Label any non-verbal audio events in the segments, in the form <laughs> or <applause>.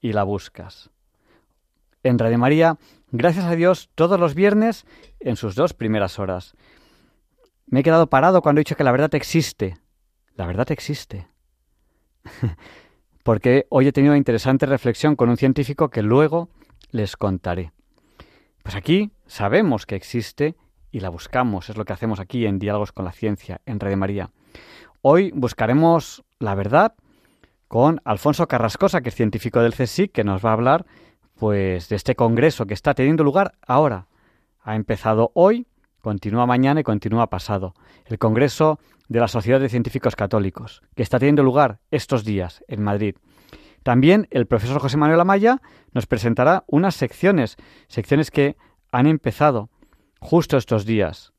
y la buscas. En Radio María, gracias a Dios, todos los viernes en sus dos primeras horas. Me he quedado parado cuando he dicho que la verdad existe. La verdad existe. <laughs> Porque hoy he tenido una interesante reflexión con un científico que luego les contaré. Pues aquí sabemos que existe y la buscamos, es lo que hacemos aquí en Diálogos con la Ciencia, en Radio María. Hoy buscaremos la verdad con Alfonso Carrascosa, que es científico del CSIC, que nos va a hablar pues de este congreso que está teniendo lugar ahora. Ha empezado hoy, continúa mañana y continúa pasado. El congreso de la Sociedad de Científicos Católicos, que está teniendo lugar estos días en Madrid. También el profesor José Manuel Amaya nos presentará unas secciones, secciones que han empezado justo estos días.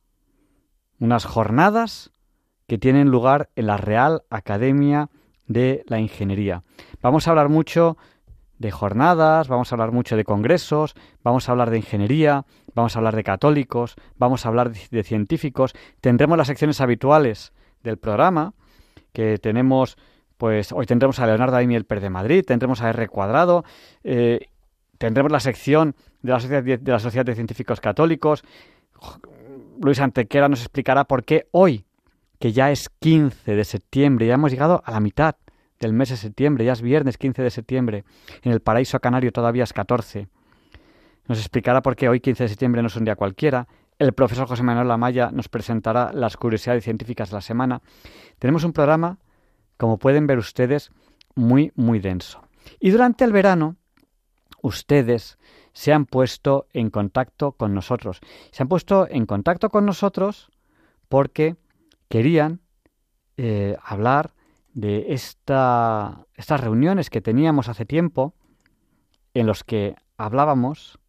Unas jornadas que tienen lugar en la Real Academia de la Ingeniería. Vamos a hablar mucho de jornadas, vamos a hablar mucho de congresos, vamos a hablar de ingeniería, vamos a hablar de católicos, vamos a hablar de, científicos. Tendremos las secciones habituales del programa, que tenemos pues hoy tendremos a Leonardo Aimiel Per de Madrid, tendremos a R Cuadrado, eh, tendremos la sección de la, Sociedad de la Sociedad de Científicos Católicos. Luis Antequera nos explicará por qué hoy, que ya es 15 de septiembre, ya hemos llegado a la mitad del mes de septiembre, ya es viernes 15 de septiembre, en el paraíso canario todavía es 14. Nos explicará por qué hoy 15 de septiembre no es un día cualquiera. El profesor José Manuel Amaya nos presentará las curiosidades científicas de la semana. Tenemos un programa como pueden ver ustedes, muy, muy denso. Y durante el verano, ustedes se han puesto en contacto con nosotros. Se han puesto en contacto con nosotros porque querían eh, hablar de esta, estas reuniones que teníamos hace tiempo en los que hablábamos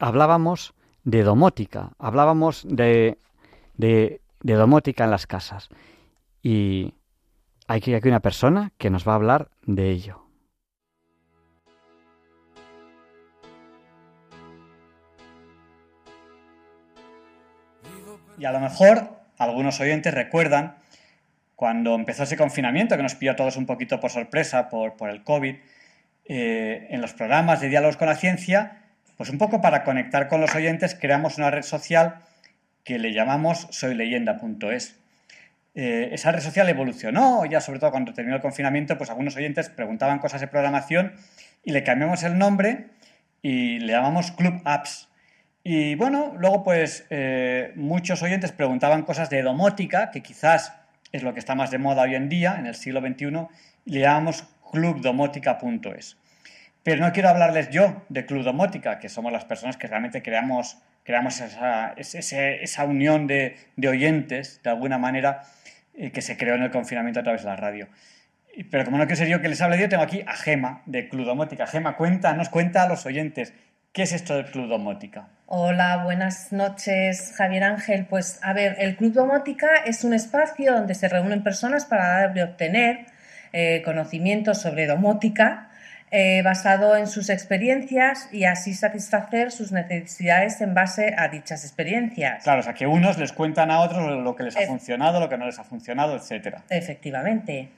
hablábamos de domótica, hablábamos de, de de domótica en las casas. Y hay aquí una persona que nos va a hablar de ello. Y a lo mejor algunos oyentes recuerdan cuando empezó ese confinamiento que nos pilló a todos un poquito por sorpresa por, el COVID, eh, en los programas de diálogos con la ciencia, pues un poco para conectar con los oyentes creamos una red social que le llamamos soyleyenda.es. Eh, esa red social evolucionó, ya sobre todo cuando terminó el confinamiento, pues algunos oyentes preguntaban cosas de programación y le cambiamos el nombre y le llamamos Club Apps. Y bueno, luego pues eh, muchos oyentes preguntaban cosas de domótica, que quizás es lo que está más de moda hoy en día, en el siglo XXI, y le llamamos clubdomótica.es. Pero no quiero hablarles yo de Club Domótica, que somos las personas que realmente creamos creamos esa, esa unión de, oyentes, de alguna manera, eh, que se creó en el confinamiento a través de la radio. Pero como no quiero ser yo que les hable yo, tengo aquí a Gema de Club Domótica. Gema, cuenta, nos cuenta a los oyentes, ¿qué es esto del Club Domótica? Hola, buenas noches, Javier Ángel. Pues a ver, el Club Domótica es un espacio donde se reúnen personas para dar y obtener eh, conocimientos sobre domótica eh, basado en sus experiencias y así satisfacer sus necesidades en base a dichas experiencias. Claro, o sea, que unos les cuentan a otros lo que les ha funcionado, lo que no les ha funcionado, etcétera. Efectivamente.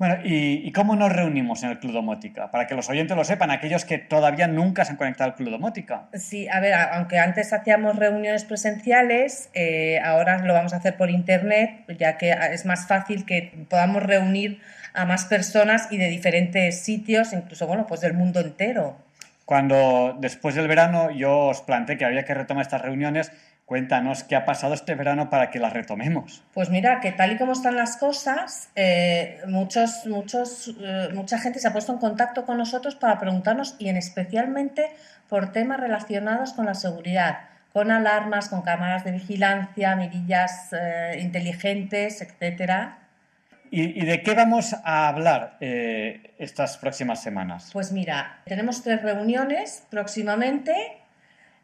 Bueno, ¿y, cómo nos reunimos en el Club Domótica? Para que los oyentes lo sepan, aquellos que todavía nunca se han conectado al Club Domótica. Sí, a ver, aunque antes hacíamos reuniones presenciales, eh, ahora lo vamos a hacer por Internet, ya que es más fácil que podamos reunir a más personas y de diferentes sitios, incluso, bueno, pues del mundo entero. Cuando después del verano yo os planteé que había que retomar estas reuniones, Cuéntanos qué ha pasado este verano para que las retomemos. Pues mira, que tal y como están las cosas, eh, muchos, muchos, eh, mucha gente se ha puesto en contacto con nosotros para preguntarnos y en especialmente por temas relacionados con la seguridad, con alarmas, con cámaras de vigilancia, mirillas eh, inteligentes, etcétera. ¿Y, de qué vamos a hablar estas próximas semanas? Pues mira, tenemos tres reuniones próximamente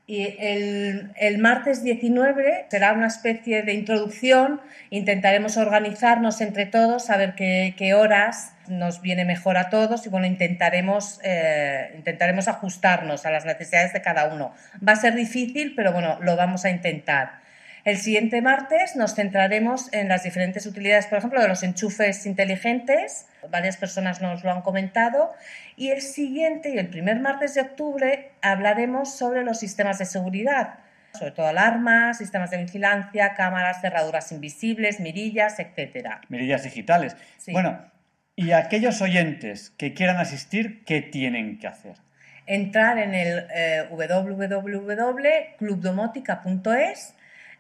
y el, martes 19 será una especie de introducción, intentaremos organizarnos entre todos, a ver qué, horas nos viene mejor a todos y bueno, intentaremos, eh, intentaremos ajustarnos a las necesidades de cada uno. Va a ser difícil, pero bueno, lo vamos a intentar. El siguiente martes nos centraremos en las diferentes utilidades, por ejemplo, de los enchufes inteligentes. Varias personas nos lo han comentado. Y el siguiente, y el primer martes de octubre, hablaremos sobre los sistemas de seguridad, sobre todo alarmas, sistemas de vigilancia, cámaras, cerraduras invisibles, mirillas, etcétera. Mirillas digitales. Bueno, y aquellos oyentes que quieran asistir, ¿qué tienen que hacer? Entrar en el eh, www.clubdomotica.es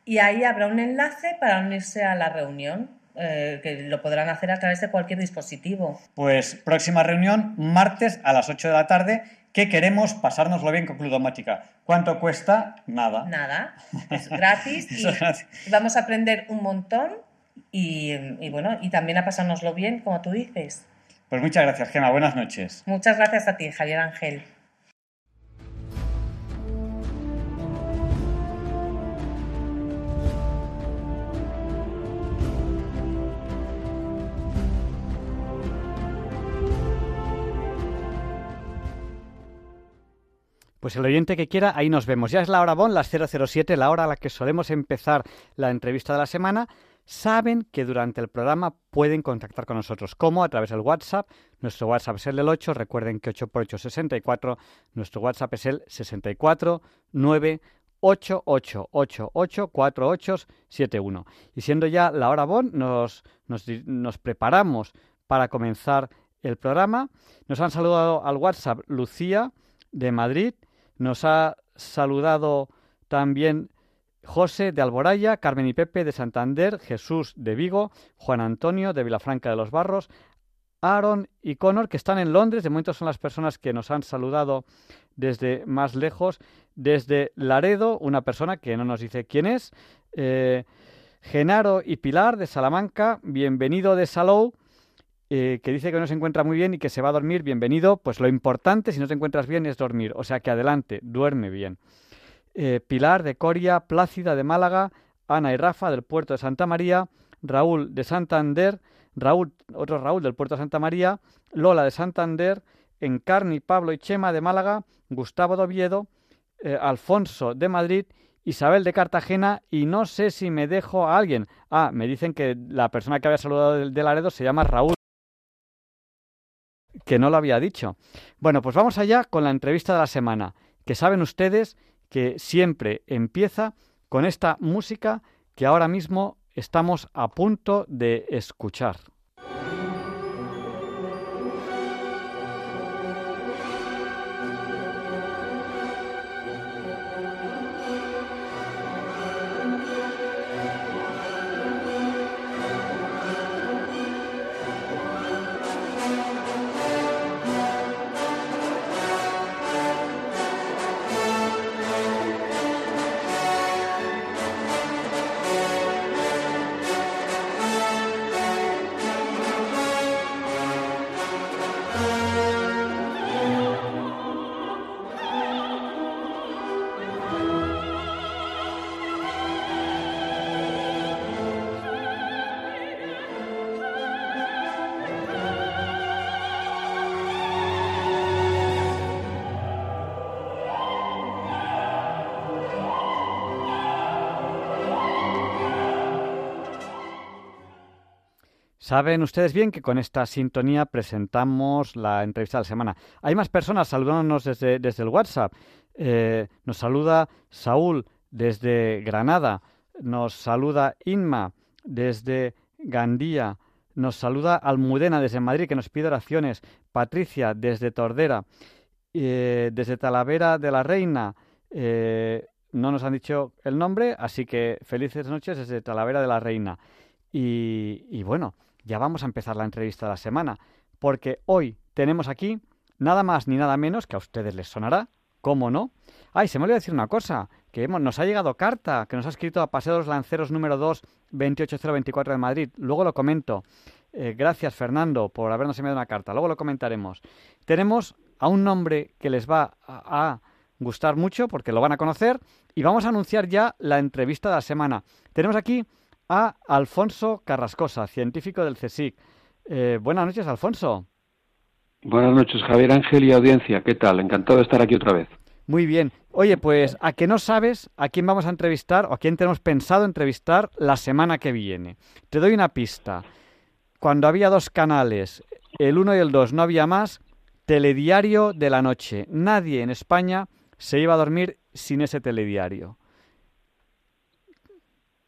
y ahí habrá un enlace para unirse a la reunión. Eh, que lo podrán hacer a través de cualquier dispositivo. Pues próxima reunión, martes a las 8 de la tarde, que queremos pasárnoslo bien con Cludomática. ¿Cuánto cuesta? Nada. Nada, <laughs> es gratis y vamos a aprender un montón y, y, bueno, y también a pasárnoslo bien, como tú dices. Pues muchas gracias, Gema. Buenas noches. Muchas gracias a ti, Javier Ángel. Pues el oyente que quiera, ahí nos vemos. Ya es la hora Bon, las 007, la hora a la que solemos empezar la entrevista de la semana. Saben que durante el programa pueden contactar con nosotros. ¿Cómo? A través del WhatsApp. Nuestro WhatsApp es el del 8. Recuerden que 8 por 8 es 64. Nuestro WhatsApp es el 64 9 Y siendo ya la hora Bon, nos, nos preparamos para comenzar el programa. Nos han saludado al WhatsApp Lucía de Madrid, nos ha saludado también José de Alboraya, Carmen y Pepe de Santander, Jesús de Vigo, Juan Antonio de Vilafranca de los Barros, Aaron y Connor, que están en Londres. De momento son las personas que nos han saludado desde más lejos. Desde Laredo, una persona que no nos dice quién es. Eh, Genaro y Pilar de Salamanca, bienvenido de Salou. Eh, que dice que no se encuentra muy bien y que se va a dormir, bienvenido. Pues lo importante, si no te encuentras bien, es dormir. O sea que adelante, duerme bien. Eh, Pilar de Coria, Plácida de Málaga, Ana y Rafa del puerto de Santa María, Raúl de Santander, Raúl, otro Raúl del puerto de Santa María, Lola de Santander, Encarni, Pablo y Chema de Málaga, Gustavo de Oviedo, eh, Alfonso de Madrid, Isabel de Cartagena y no sé si me dejo a alguien. Ah, me dicen que la persona que había saludado de Laredo se llama Raúl que no lo había dicho. Bueno, pues vamos allá con la entrevista de la semana, que saben ustedes que siempre empieza con esta música que ahora mismo estamos a punto de escuchar. Saben ustedes bien que con esta sintonía presentamos la entrevista de la semana. Hay más personas saludándonos desde, desde el WhatsApp. Eh, nos saluda Saúl desde Granada. Nos saluda Inma desde Gandía. Nos saluda Almudena desde Madrid, que nos pide oraciones. Patricia desde Tordera. Eh, desde Talavera de la Reina. Eh, no nos han dicho el nombre, así que felices noches desde Talavera de la Reina. Y, bueno, ya vamos a empezar la entrevista de la semana, porque hoy tenemos aquí nada más ni nada menos que a ustedes les sonará, ¿cómo no? Ay, se me olvidó decir una cosa, que nos ha llegado carta, que nos ha escrito a Paseo de los Lanceros número 2, 28024 de Madrid. Luego lo comento. Eh, gracias, Fernando, por habernos enviado una carta. Luego lo comentaremos. Tenemos a un nombre que les va a gustar mucho porque lo van a conocer y vamos a anunciar ya la entrevista de la semana. Tenemos aquí a Alfonso Carrascosa, científico del CSIC. Eh, buenas noches, Alfonso. Buenas noches, Javier Ángel y audiencia. ¿Qué tal? Encantado de estar aquí otra vez. Muy bien. Oye, pues a que no sabes a quién vamos a entrevistar o a quién tenemos pensado entrevistar la semana que viene. Te doy una pista. Cuando había dos canales, el 1 y el 2, no había más, telediario de la noche. Nadie en España se iba a dormir sin ese telediario.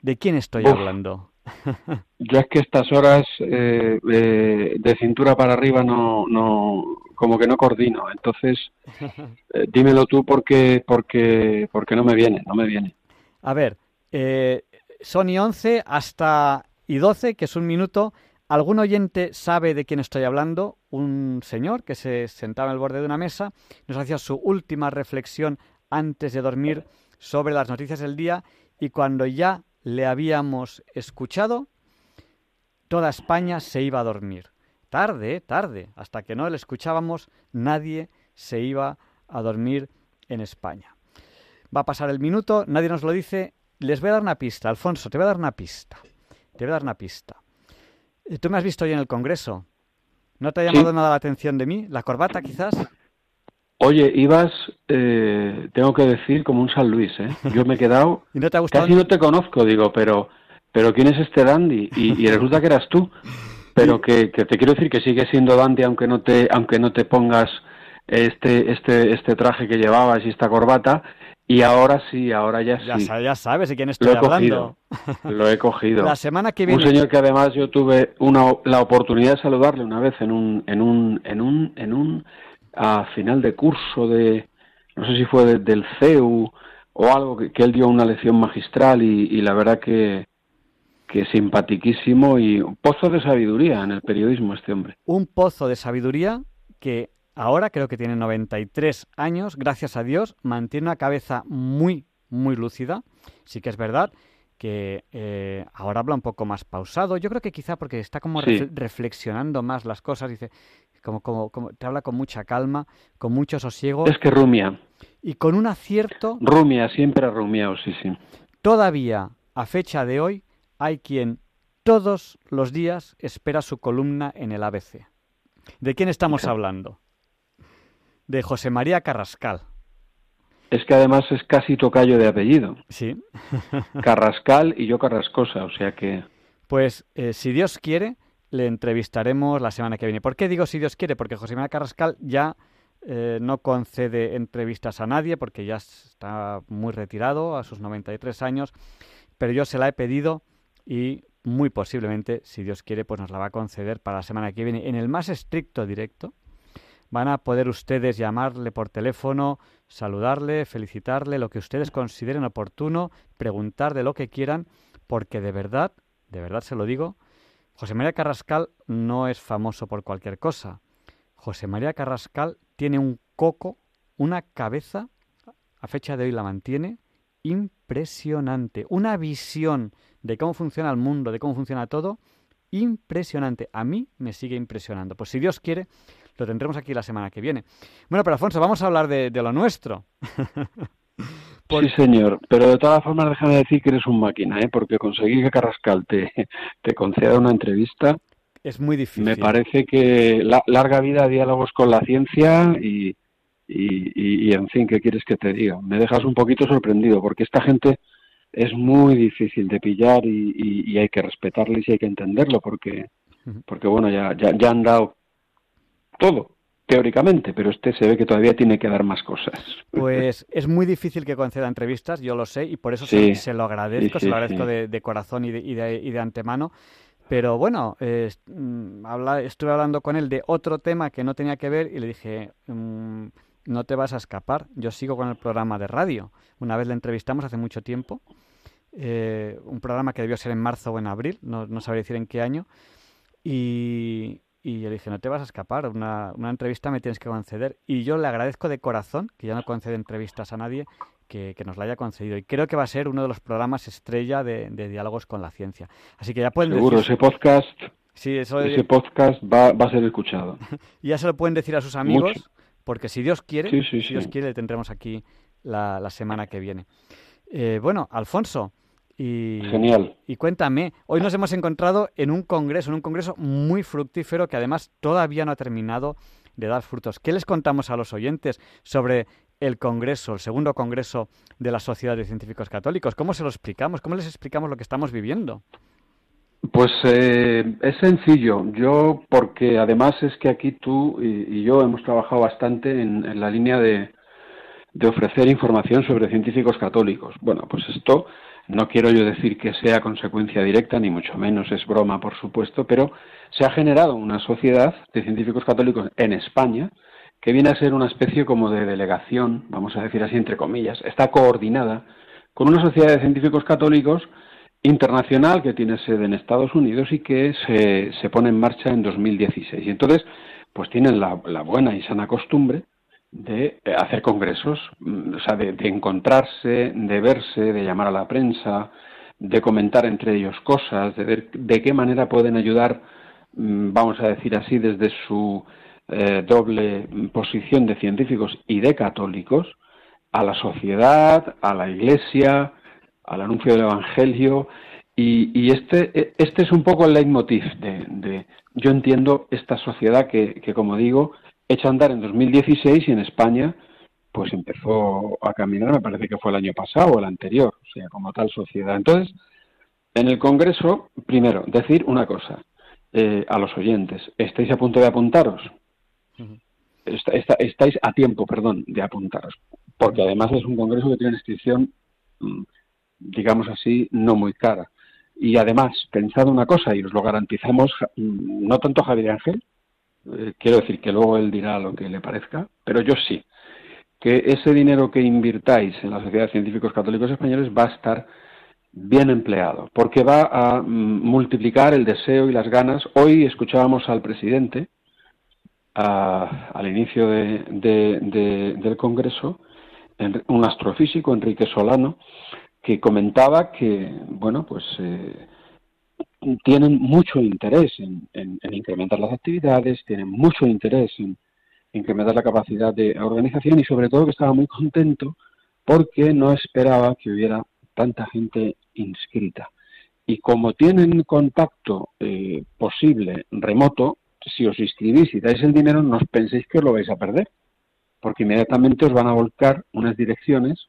¿De quién estoy hablando? <laughs> Yo es que estas horas eh, eh, de cintura para arriba no, no, como que no coordino. Entonces, eh, dímelo tú porque, porque, porque no me viene, no me viene. A ver, Sony 11 hasta y 12, que es un minuto. ¿Algún oyente sabe de quién estoy hablando? Un señor que se sentaba en el borde de una mesa, nos hacía su última reflexión antes de dormir sobre las noticias del día y cuando ya le habíamos escuchado, toda España se iba a dormir. Tarde, tarde, hasta que no le escuchábamos, nadie se iba a dormir en España. Va a pasar el minuto, nadie nos lo dice. Les voy a dar una pista, Alfonso, te voy a dar una pista. Te voy a dar una pista. Eh, Tú me has visto hoy en el Congreso. ¿No te ha llamado nada la atención de mí? ¿La corbata quizás? Oye, ibas, eh, tengo que decir, como un San Luis, ¿eh? Yo me he quedado... <laughs> ¿Y no te ha gustado? Casi no te conozco, digo, pero, pero ¿quién es este dandy? Y, resulta que eras tú. Pero que, que, te quiero decir que sigue siendo dandy aunque no te, aunque no te pongas este, este, este traje que llevabas y esta corbata. Y ahora sí, ahora ya sí. Ya, sabes de quién estoy Lo he hablando. Cogido. Lo he cogido. La semana que viene. Un señor que además yo tuve una, la oportunidad de saludarle una vez en un, en un, en un, en un a final de curso de, no sé si fue del CEU o algo, que, él dio una lección magistral y, la verdad que, que simpatiquísimo y un pozo de sabiduría en el periodismo este hombre. Un pozo de sabiduría que ahora creo que tiene 93 años, gracias a Dios, mantiene una cabeza muy, muy lúcida. Sí que es verdad que eh, ahora habla un poco más pausado. Yo creo que quizá porque está como reflexionando más las cosas. Dice, como, como, como, te habla con mucha calma, con mucho sosiego. Es que rumia. Y con un acierto. Rumia, siempre ha rumiado, sí, sí. Todavía, a fecha de hoy, hay quien todos los días espera su columna en el ABC. ¿De quién estamos hablando? De José María Carrascal. Es que además es casi tocayo de apellido. Sí. <laughs> Carrascal y yo Carrascosa, o sea que. Pues eh, si Dios quiere, le entrevistaremos la semana que viene. ¿Por qué digo si Dios quiere? Porque José María Carrascal ya eh, no concede entrevistas a nadie porque ya está muy retirado a sus 93 años, pero yo se la he pedido y muy posiblemente, si Dios quiere, pues nos la va a conceder para la semana que viene. En el más estricto directo van a poder ustedes llamarle por teléfono, saludarle, felicitarle, lo que ustedes consideren oportuno, preguntar de lo que quieran, porque de verdad, de verdad se lo digo, José María Carrascal no es famoso por cualquier cosa. José María Carrascal tiene un coco, una cabeza, a fecha de hoy la mantiene, impresionante. Una visión de cómo funciona el mundo, de cómo funciona todo, impresionante. A mí me sigue impresionando. Pues si Dios quiere, lo tendremos aquí la semana que viene. Bueno, pero Alfonso, vamos a hablar de, de lo nuestro. <laughs> Sí, señor, pero de todas formas déjame decir que eres un máquina, ¿eh? porque conseguir que Carrascal te, te conceda una entrevista es muy difícil. Me parece que la, larga vida a diálogos con la ciencia y, y, y, en fin, ¿qué quieres que te diga? Me dejas un poquito sorprendido porque esta gente es muy difícil de pillar y, y hay que respetarles y hay que entenderlo porque, porque bueno, ya, ya, ya han dado todo teóricamente, pero este se ve que todavía tiene que dar más cosas. Pues es muy difícil que conceda entrevistas, yo lo sé, y por eso se, lo agradezco, se lo agradezco de, corazón y de, y, de, y de, antemano, Pero bueno, mm, estuve hablando con él de otro tema que no tenía que ver y le dije, mm, no te vas a escapar, yo sigo con el programa de radio. Una vez le entrevistamos hace mucho tiempo, eh, un programa que debió ser en marzo o en abril, no, no sabría decir en qué año, y, y yo le dije, no te vas a escapar, una, una, entrevista me tienes que conceder. Y yo le agradezco de corazón, que ya no concede entrevistas a nadie, que, nos la haya concedido. Y creo que va a ser uno de los programas estrella de, diálogos con la ciencia. Así que ya pueden Seguro, ese podcast, sí, eso ese podcast va, va, a ser escuchado. y <laughs> ya se lo pueden decir a sus amigos, porque si Dios quiere, si Dios quiere, le tendremos aquí la, la semana que viene. Eh, bueno, Alfonso, y, Genial. Y cuéntame, hoy nos hemos encontrado en un congreso, en un congreso muy fructífero que además todavía no ha terminado de dar frutos. ¿Qué les contamos a los oyentes sobre el congreso, el segundo congreso de la Sociedad de Científicos Católicos? ¿Cómo se lo explicamos? ¿Cómo les explicamos lo que estamos viviendo? Pues eh, es sencillo. Yo, porque además es que aquí tú y, yo hemos trabajado bastante en, la línea de, de ofrecer información sobre científicos católicos. Bueno, pues esto no quiero yo decir que sea consecuencia directa, ni mucho menos es broma, por supuesto, pero se ha generado una sociedad de científicos católicos en España que viene a ser una especie como de delegación, vamos a decir así entre comillas, está coordinada con una sociedad de científicos católicos internacional que tiene sede en Estados Unidos y que se, pone en marcha en 2016. Y entonces, pues tienen la buena y sana costumbre de eh, hacer congresos, mm, o sea, de, encontrarse, de verse, de llamar a la prensa, de comentar entre ellos cosas, de ver de qué manera pueden ayudar, mm, vamos a decir así, desde su eh, doble posición de científicos y de católicos, a la sociedad, a la iglesia, al anuncio del Evangelio. Y, este, e, este es un poco el leitmotiv de, yo entiendo esta sociedad que, que como digo, hecho a andar en 2016 y en España pues empezó a caminar, me parece que fue el año pasado o el anterior, o sea, como tal sociedad. Entonces, en el Congreso, primero, decir una cosa eh, a los oyentes, ¿estáis a punto de apuntaros? estáis a tiempo, perdón, de apuntaros, porque además es un Congreso que tiene una inscripción, mm, digamos así, no muy cara. Y además, pensad una cosa, y os lo garantizamos, mm, no tanto Javier Ángel, eh, quiero decir que luego él dirá lo que le parezca, pero yo sí, que ese dinero que invirtáis en la Sociedad de Científicos Católicos Españoles va a estar bien empleado, porque va a mm, multiplicar el deseo y las ganas. Hoy escuchábamos al presidente, al inicio del Congreso, un astrofísico, Enrique Solano, que comentaba que, bueno, pues eh, tienen mucho interés en, incrementar las actividades, tienen mucho interés en incrementar la capacidad de organización y sobre todo que estaba muy contento porque no esperaba que hubiera tanta gente inscrita. Y como tienen contacto eh, posible remoto, si os inscribís y dais el dinero, no os penséis que os lo vais a perder, porque inmediatamente os van a volcar unas direcciones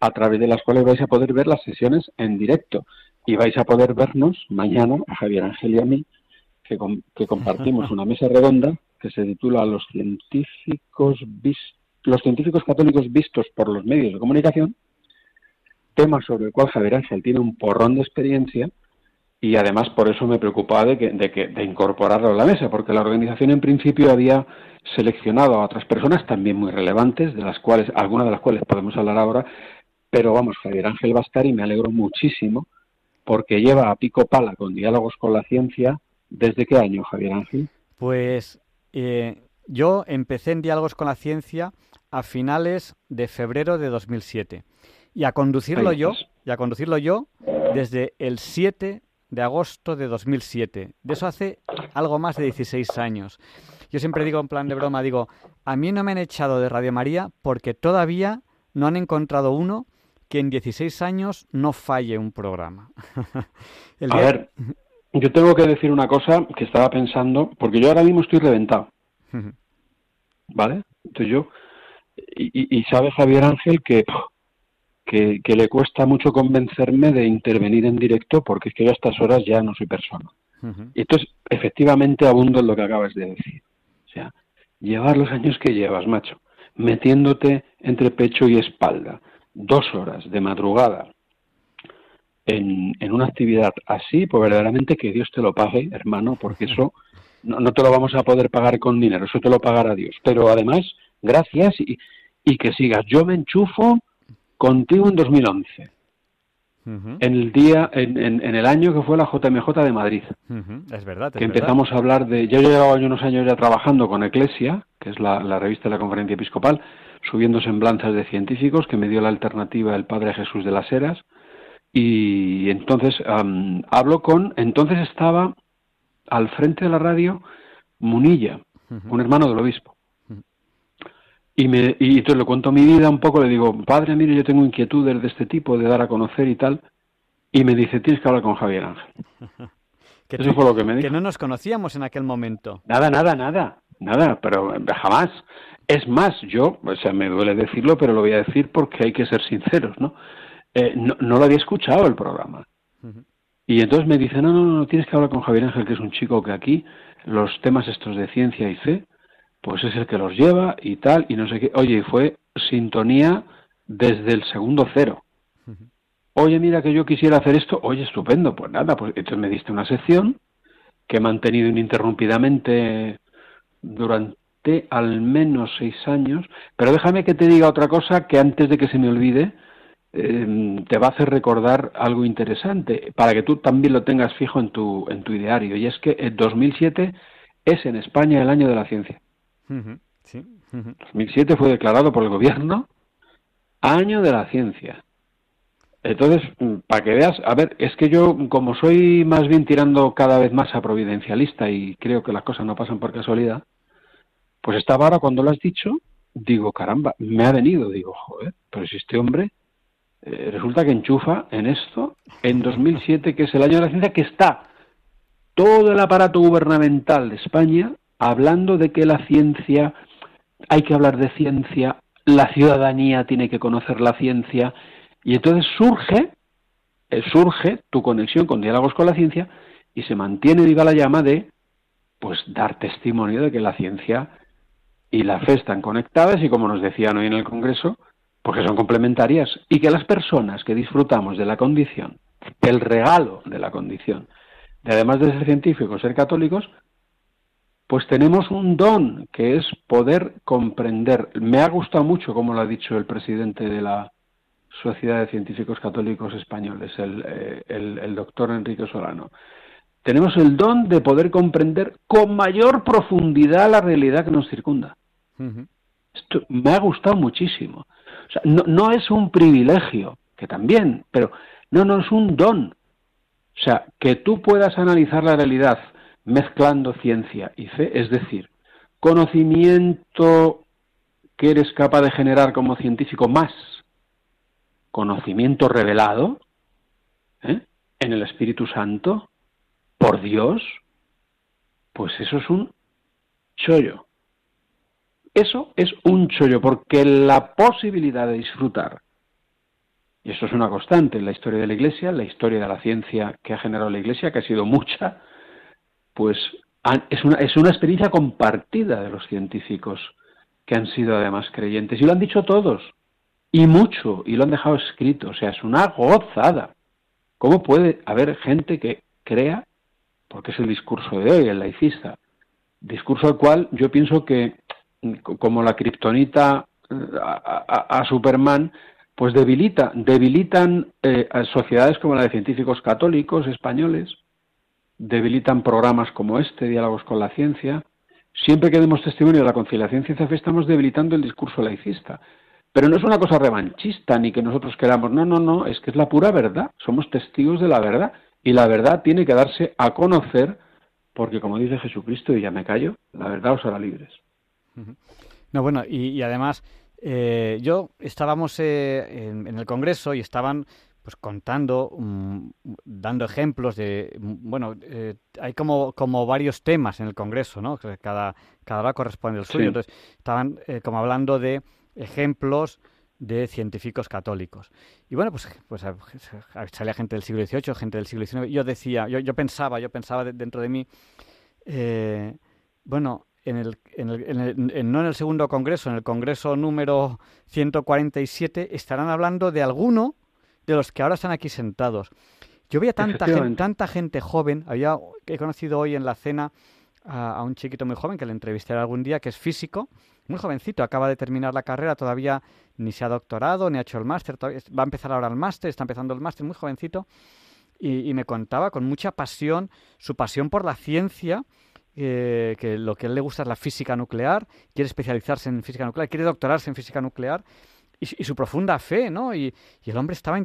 a través de las cuales vais a poder ver las sesiones en directo y vais a poder vernos mañana, a Javier Ángel y a mí, que, que compartimos <laughs> una mesa redonda que se titula Los científicos, los científicos católicos vistos por los medios de comunicación, tema sobre el cual Javier Ángel tiene un porrón de experiencia y además por eso me preocupaba de, que, de, que, de incorporarlo a la mesa, porque la organización en principio había seleccionado a otras personas también muy relevantes, de las cuales, algunas de las cuales podemos hablar ahora, pero vamos, Javier Ángel va a estar y me alegro muchísimo porque lleva a pico pala con diálogos con la ciencia. ¿Desde qué año, Javier Ángel? Pues eh, yo empecé en diálogos con la ciencia a finales de febrero de 2007 y a conducirlo yo, y a conducirlo yo desde el 7 de agosto de 2007. De eso hace algo más de 16 años. Yo siempre digo en plan de broma, digo, a mí no me han echado de Radio María porque todavía no han encontrado uno que en 16 años no falle un programa. <laughs> A ver, yo tengo que decir una cosa que estaba pensando, porque yo ahora mismo estoy reventado. ¿Vale? Entonces yo, y, sabe Javier Ángel que, que, que, le cuesta mucho convencerme de intervenir en directo porque es que yo a estas horas ya no soy persona. Y entonces, efectivamente, abundo en lo que acabas de decir. O sea, llevar los años que llevas, macho, metiéndote entre pecho y espalda, dos horas de madrugada en, en, una actividad así, pues verdaderamente que Dios te lo pague, hermano, porque eso no, no, te lo vamos a poder pagar con dinero, eso te lo pagará Dios. Pero además, gracias y, y que sigas. Yo me enchufo contigo en 2011. En el día, en, en, el año que fue la JMJ de Madrid. Es verdad. que empezamos a hablar de. Yo llevaba unos años ya trabajando con Eclesia, que es la, la, revista de la Conferencia Episcopal, subiendo semblanzas de científicos, que me dio la alternativa el Padre Jesús de las Heras. Y entonces um, hablo con. Entonces estaba al frente de la radio Munilla, un hermano del obispo. Y, me, y entonces le cuento mi vida un poco, le digo, padre, mire, yo tengo inquietudes de este tipo, de dar a conocer y tal. Y me dice, tienes que hablar con Javier Ángel. <laughs> que Eso fue lo que me dijo. Que no nos conocíamos en aquel momento. Nada, nada, nada, nada, pero jamás. Es más, yo, o sea, me duele decirlo, pero lo voy a decir porque hay que ser sinceros, ¿no? Eh, no, no, lo había escuchado el programa. Y entonces me dice, no, no, no, tienes que hablar con Javier Ángel, que es un chico que aquí los temas estos de ciencia y fe, pues es el que los lleva y tal, y no sé qué. Oye, fue sintonía desde el segundo cero. Oye, mira que yo quisiera hacer esto. Oye, estupendo. Pues nada, pues entonces me diste una sección que he mantenido ininterrumpidamente durante al menos seis años. Pero déjame que te diga otra cosa que antes de que se me olvide, eh, te va a hacer recordar algo interesante para que tú también lo tengas fijo en tu, en tu ideario. Y es que el 2007 es en España el año de la ciencia. Sí. 2007 fue declarado por el gobierno año de la ciencia. Entonces, mm, para que veas, a ver, es que yo, como soy más bien tirando cada vez más a providencialista y creo que las cosas no pasan por casualidad, pues estaba ahora cuando lo has dicho, digo, caramba, me ha venido, digo, joder, pero si este hombre eh, resulta que enchufa en esto, en 2007, que es el año de la ciencia, que está todo el aparato gubernamental de España hablando de que la ciencia, hay que hablar de ciencia, la ciudadanía tiene que conocer la ciencia, y entonces surge, eh, surge tu conexión con diálogos con la ciencia y se mantiene viva la llama de pues dar testimonio de que la ciencia y la fe están conectadas y como nos decían hoy en el Congreso, porque son complementarias y que las personas que disfrutamos de la condición, el regalo de la condición, de además de ser científicos, ser católicos, pues tenemos un don que es poder comprender. Me ha gustado mucho, como lo ha dicho el presidente de la Sociedad de Científicos Católicos Españoles, el, eh, el, doctor Enrique Solano. Tenemos el don de poder comprender con mayor profundidad la realidad que nos circunda. Esto me ha gustado muchísimo. No, no es un privilegio, que también, pero no, no es un don. O sea, que tú puedas analizar la realidad mezclando ciencia y fe, es decir, conocimiento que eres capaz de generar como científico más conocimiento revelado ¿eh? en el Espíritu Santo por Dios, pues eso es un chollo. Eso es un chollo, porque la posibilidad de disfrutar, y eso es una constante en la historia de la Iglesia, la historia de la ciencia que ha generado la Iglesia, que ha sido mucha, pues es una, es una experiencia compartida de los científicos que han sido además creyentes. Y lo han dicho todos, y mucho, y lo han dejado escrito. O sea, es una gozada. ¿Cómo puede haber gente que crea, porque es el discurso de hoy, el laicista, discurso al cual yo pienso que, como la kriptonita eh, a, Superman, pues debilita, debilitan eh, a sociedades como la de científicos católicos españoles, debilitan programas como este, Diálogos con la Ciencia. Siempre que demos testimonio de la conciliación ciencia fe estamos debilitando el discurso laicista. Pero no es una cosa revanchista ni que nosotros queramos, no, no, no, es que es la pura verdad, somos testigos de la verdad y la verdad tiene que darse a conocer porque como dice Jesucristo, y ya me callo, la verdad os hará libres. No, bueno, y, además eh, yo estábamos eh, en, el Congreso y estaban pues contando, mm, dando ejemplos de, mm, bueno, eh, hay como, como varios temas en el Congreso, ¿no? Cada, cada hora corresponde al suyo. Entonces, estaban eh, como hablando de ejemplos de científicos católicos. Y bueno, pues, pues salía gente del siglo XVIII, gente del siglo XIX. Yo decía, yo, yo pensaba, yo pensaba dentro de mí, eh, bueno, en el, en el, en el, no en el segundo congreso, en el congreso número 147, estarán hablando de alguno de los que ahora están aquí sentados. Yo veía tanta gente, tanta gente joven, había, he conocido hoy en la cena a, un chiquito muy joven que le entrevistaré algún día, que es físico, muy jovencito, acaba de terminar la carrera, todavía ni se ha doctorado, ni ha hecho el máster, va a empezar ahora el máster, está empezando el máster, muy jovencito, y, me contaba con mucha pasión su pasión por la ciencia, eh, que lo que él le gusta es la física nuclear, quiere especializarse en física nuclear, quiere doctorarse en física nuclear, y, su profunda fe, ¿no? Y, el hombre estaba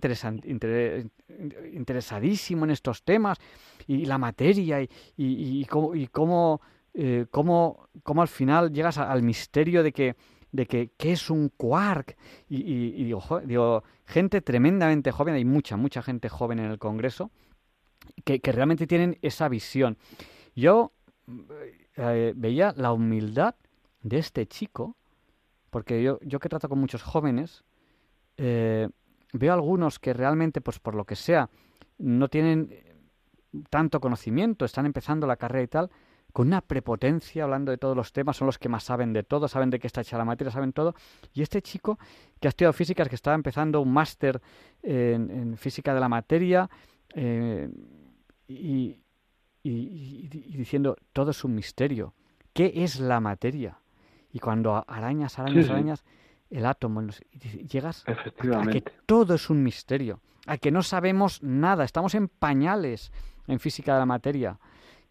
interesadísimo en estos temas, y, la materia, y, y cómo, eh, cómo, cómo, al final llegas al misterio de que de que qué es un quark y, digo, digo, gente tremendamente joven, hay mucha, mucha gente joven en el Congreso que, que realmente tienen esa visión. Yo eh, veía la humildad de este chico porque yo, yo que trato con muchos jóvenes, eh, veo algunos que realmente, pues por lo que sea, no tienen tanto conocimiento, están empezando la carrera y tal, con una prepotencia hablando de todos los temas, son los que más saben de todo, saben de qué está hecha la materia, saben todo. Y este chico que ha estudiado físicas, que estaba empezando un máster en, física de la materia, eh, y, y, diciendo, todo es un misterio. ¿Qué es la materia? Y cuando arañas, arañas, arañas, el átomo, llegas a que todo es un misterio, a que no sabemos nada, estamos en pañales en física de la materia.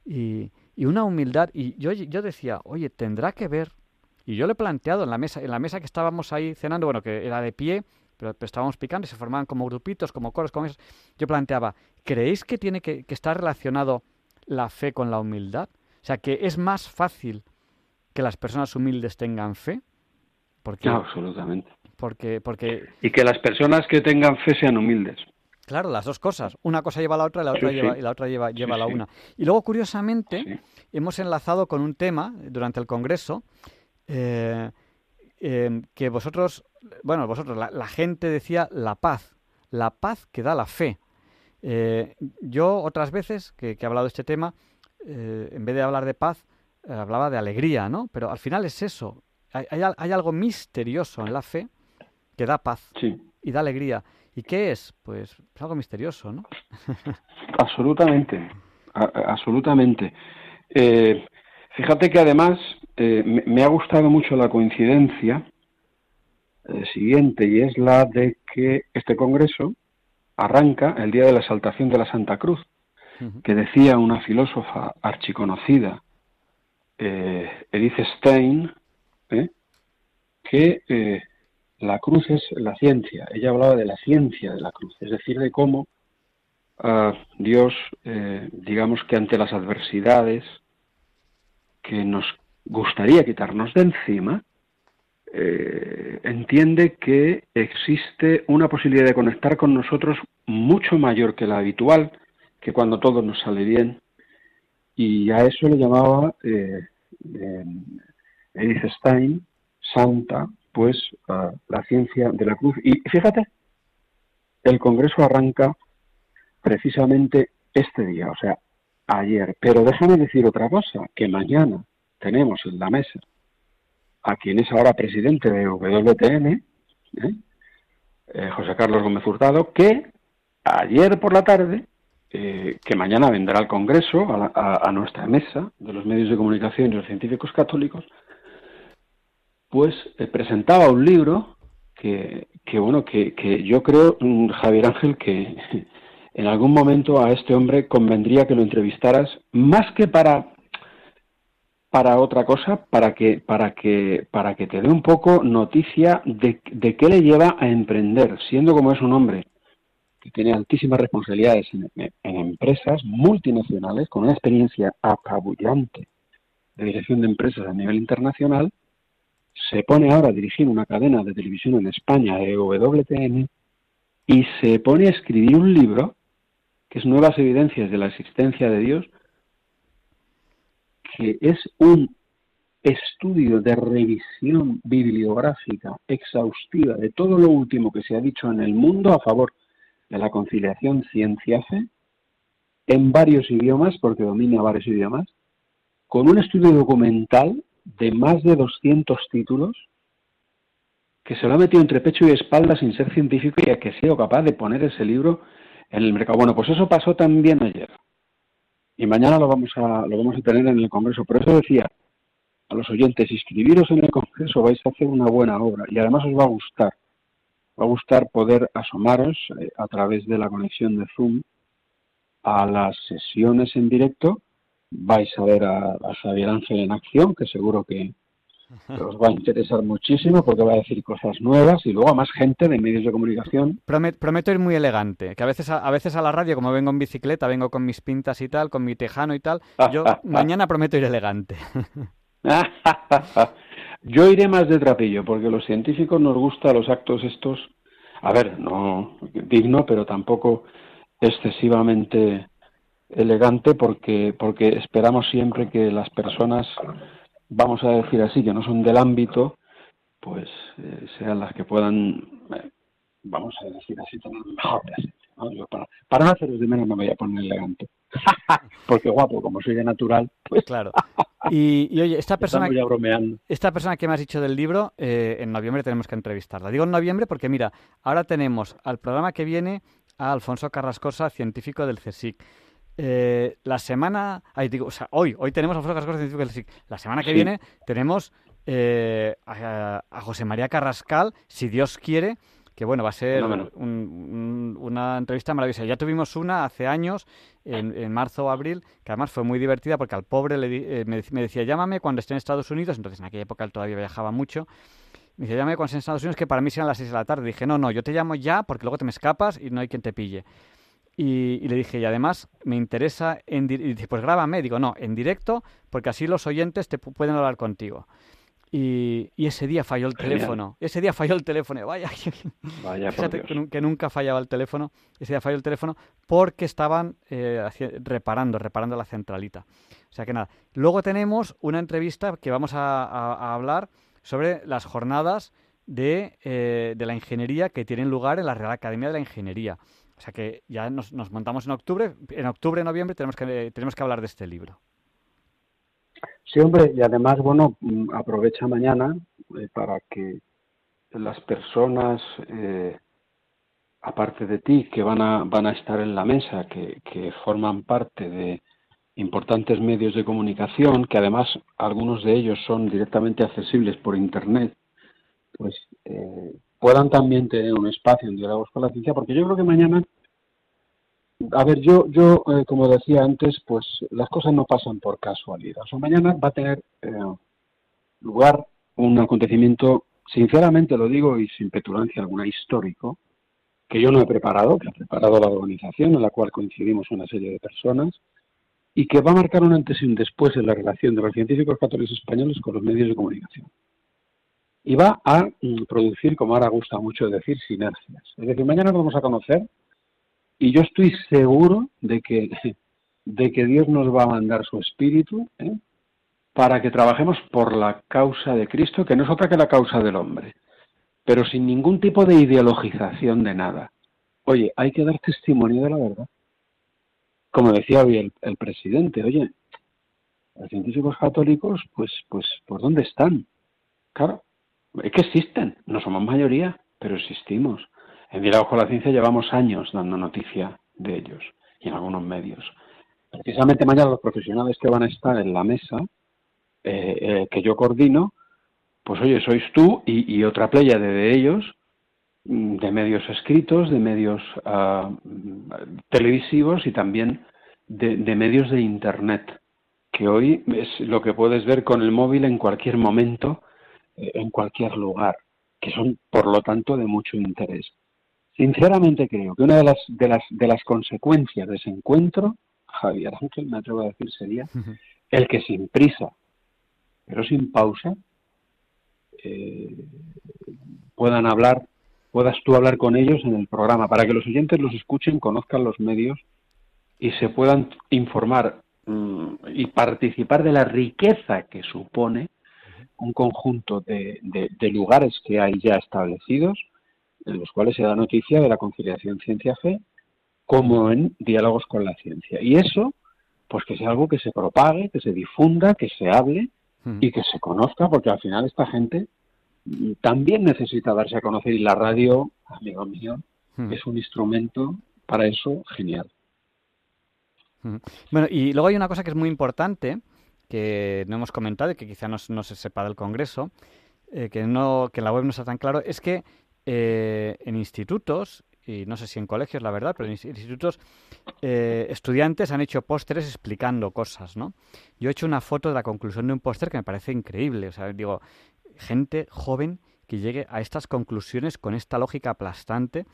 Y, y una humildad, y yo, yo decía, oye, tendrá que ver, y yo le he planteado en la mesa, en la mesa que estábamos ahí cenando, bueno, que era de pie, pero, estábamos picando y se formaban como grupitos, como coros, como eso, yo planteaba, ¿creéis que tiene que, que estar relacionado la fe con la humildad? O sea, que es más fácil que las personas humildes tengan fe? Porque, absolutamente. Porque, porque... Y que las personas que tengan fe sean humildes. Claro, las dos cosas. Una cosa lleva a la otra y la otra lleva, Y la otra lleva, lleva a la una. Y luego, curiosamente, hemos enlazado con un tema durante el Congreso eh, em, que vosotros, bueno, vosotros, la, gente decía la paz, la paz que da la fe. Eh, yo otras veces que, que, he hablado de este tema, eh, en vez de hablar de paz, eh, hablaba de alegría, ¿no? Pero al final es eso. Hay, hay, algo misterioso en la fe que da paz y da alegría. ¿Y qué es? Pues, algo misterioso, ¿no? <laughs> absolutamente, absolutamente. Fíjate que además me, ha gustado mucho la coincidencia siguiente y es la de que este congreso arranca el día de la exaltación de la Santa Cruz, que decía una filósofa archiconocida eh, Edith Stein, ¿eh? que eh, la cruz es la ciencia. Ella hablaba de la ciencia de la cruz, es decir, de cómo ah, Dios, eh, digamos que ante las adversidades que nos gustaría quitarnos de encima, entiende que existe una posibilidad de conectar con nosotros mucho mayor que la habitual, que cuando todo nos sale bien, y a eso le llamaba eh, Edith Stein, santa, pues la ciencia de la cruz. Y fíjate, el Congreso arranca precisamente este día, o sea, ayer. Pero déjame decir otra cosa, que mañana tenemos en la mesa a quien es ahora presidente de WTN, ¿eh? Eh, José Carlos Gómez Hurtado, que ayer por la tarde eh, que mañana vendrá al Congreso, a, nuestra mesa de los medios de comunicación y los científicos católicos, pues eh, presentaba un libro que, que bueno, que, que, yo creo, mm, Javier Ángel, que <laughs> en algún momento a este hombre convendría que lo entrevistaras, más que para para otra cosa, para que, para que, para que te dé un poco noticia de, de qué le lleva a emprender, siendo como es un hombre que tiene altísimas responsabilidades en, empresas multinacionales con una experiencia apabullante de dirección de empresas a nivel internacional, se pone ahora a dirigir una cadena de televisión en España, EWTN, y se pone a escribir un libro que es Nuevas Evidencias de la Existencia de Dios, que es un estudio de revisión bibliográfica exhaustiva de todo lo último que se ha dicho en el mundo a favor de la conciliación ciencia-fe en varios idiomas, porque domina varios idiomas, con un estudio documental de más de 200 títulos que se lo ha metido entre pecho y espalda sin ser científico y a que ha sido capaz de poner ese libro en el mercado. Bueno, pues eso pasó también ayer. Y mañana lo vamos a, lo vamos a tener en el Congreso. Por eso decía a los oyentes, inscribiros en el Congreso, vais a hacer una buena obra y además os va a gustar. Va a gustar poder asomaros eh, a través de la conexión de Zoom a las sesiones en directo. Vais a ver a, a Xavier Ángel en acción, que seguro que, os va a interesar muchísimo porque va a decir cosas nuevas y luego a más gente de medios de comunicación. prometo ir muy elegante, que a veces a, veces a la radio, como vengo en bicicleta, vengo con mis pintas y tal, con mi tejano y tal, yo <laughs> mañana prometo ir elegante. <laughs> yo iré más de trapillo porque los científicos nos gustan los actos estos, a ver, no digno, pero tampoco excesivamente elegante porque porque esperamos siempre que las personas vamos a decir así, que no son del ámbito, pues eh, sean las que puedan, eh, vamos a decir así, tener mejor para, para, no haceros de menos me voy a poner elegante. <laughs> Porque guapo, como soy de natural, pues... Claro. <laughs> Y, oye, esta persona, esta persona que me has dicho del libro, eh, en noviembre tenemos que entrevistarla. Digo en noviembre porque, mira, ahora tenemos al programa que viene a Alfonso Carrascosa, científico del CSIC. Eh, la semana, digo, o sea, hoy, hoy tenemos a La semana que viene tenemos eh, a, José María Carrascal, si Dios quiere, que bueno, va a ser una entrevista maravillosa. Ya tuvimos una hace años, en, marzo o abril, que además fue muy divertida porque al pobre le, eh, me, decía, llámame cuando esté en Estados Unidos, entonces en aquella época él todavía viajaba mucho. Me decía, llámame cuando esté en Estados Unidos, que para mí serán las 6 de la tarde. Dije, no, no, yo te llamo ya porque luego te me escapas y no hay quien te pille. Y, le dije, y además me interesa, en y dice, pues grábame. Digo, no, en directo, porque así los oyentes te pueden hablar contigo. Y, ese día falló el teléfono. Ese día falló el teléfono. Vaya, <laughs> Vaya que, nunca fallaba el teléfono. Ese día falló el teléfono porque estaban eh, reparando, reparando la centralita. O sea que nada. Luego tenemos una entrevista que vamos a, hablar sobre las jornadas de, eh, de la ingeniería que tienen lugar en la Real Academia de la Ingeniería. O sea que ya nos, montamos en octubre. En octubre, noviembre tenemos que, tenemos que hablar de este libro. Sí, hombre, y además, bueno, mm, aprovecha mañana eh, para que las personas, eh, aparte de ti, que van a, van a estar en la mesa, que, que forman parte de importantes medios de comunicación, que además algunos de ellos son directamente accesibles por Internet, pues eh, puedan también tener un espacio en Diálogos con la Ciencia, porque yo creo que mañana, a ver, yo, yo eh, como decía antes, pues las cosas no pasan por casualidad. O sea, mañana va a tener eh, lugar un acontecimiento, sinceramente lo digo y sin petulancia alguna, histórico, que yo no he preparado, que ha preparado la organización en la cual coincidimos una serie de personas, y que va a marcar un antes y un después en la relación de los científicos católicos españoles con los medios de comunicación y va a mm, producir, como ahora gusta mucho decir, sinergias. Es decir, mañana vamos a conocer y yo estoy seguro de que, <laughs> de que Dios nos va a mandar su espíritu ¿eh? para que trabajemos por la causa de Cristo, que no es otra que la causa del hombre, pero sin ningún tipo de ideologización de nada. Oye, hay que dar testimonio de la verdad. Como decía hoy el, el presidente, oye, los científicos católicos, pues, pues, ¿por dónde están? Claro, es que existen, no somos mayoría, pero existimos. En Diálogo con la Ciencia llevamos años dando noticia de ellos y en algunos medios. Precisamente mañana los profesionales que van a estar en la mesa, eh, eh, que yo coordino, pues oye, sois tú y, otra playa de, ellos, mm, de medios escritos, de medios ah, televisivos y también de, de medios de Internet, que hoy es lo que puedes ver con el móvil en cualquier momento en cualquier lugar, que son, por lo tanto, de mucho interés. Sinceramente creo que una de las, de las, de las consecuencias de ese encuentro, Javier Ángel, me atrevo a decir, sería el que sin prisa, pero sin pausa, eh, puedan hablar, puedas tú hablar con ellos en el programa, para que los oyentes los escuchen, conozcan los medios y se puedan informar mm, y participar de la riqueza que supone un conjunto de, lugares que hay ya establecidos, en los cuales se da noticia de la conciliación ciencia-fe, como en diálogos con la ciencia. Y eso, pues que sea algo que se propague, que se difunda, que se hable y que se conozca, porque al final esta gente también necesita darse a conocer y la radio, amigo mío, es un instrumento para eso genial. Bueno, y luego hay una cosa que es muy importante, que no hemos comentado y que quizá no, se sepa del Congreso, eh, que, no, que en la web no está tan claro, es que eh, en institutos, y no sé si en colegios, la verdad, pero en institutos, eh, estudiantes han hecho pósteres explicando cosas, ¿no? Yo he hecho una foto de la conclusión de un póster que me parece increíble. O sea, digo, gente joven que llegue a estas conclusiones con esta lógica aplastante,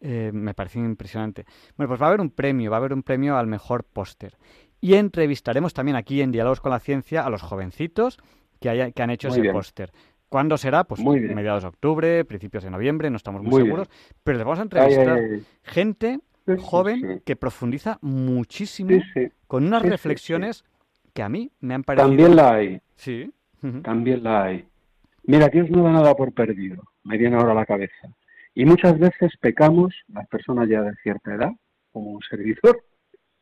me parece impresionante. Bueno, pues va a haber un premio, va a haber un premio al mejor póster. Y entrevistaremos también aquí en Diálogos con la Ciencia a los jovencitos que, que han hecho ese póster. ¿Cuándo será? Pues mediados de octubre, principios de noviembre, no estamos muy, seguros. Pero les vamos a entrevistar gente joven que profundiza muchísimo con unas reflexiones que a mí me han parecido. También la hay. Sí. También la hay. Mira, Dios no da nada por perdido. Me viene ahora a la cabeza. Y muchas veces pecamos, las personas ya de cierta edad, como un servidor,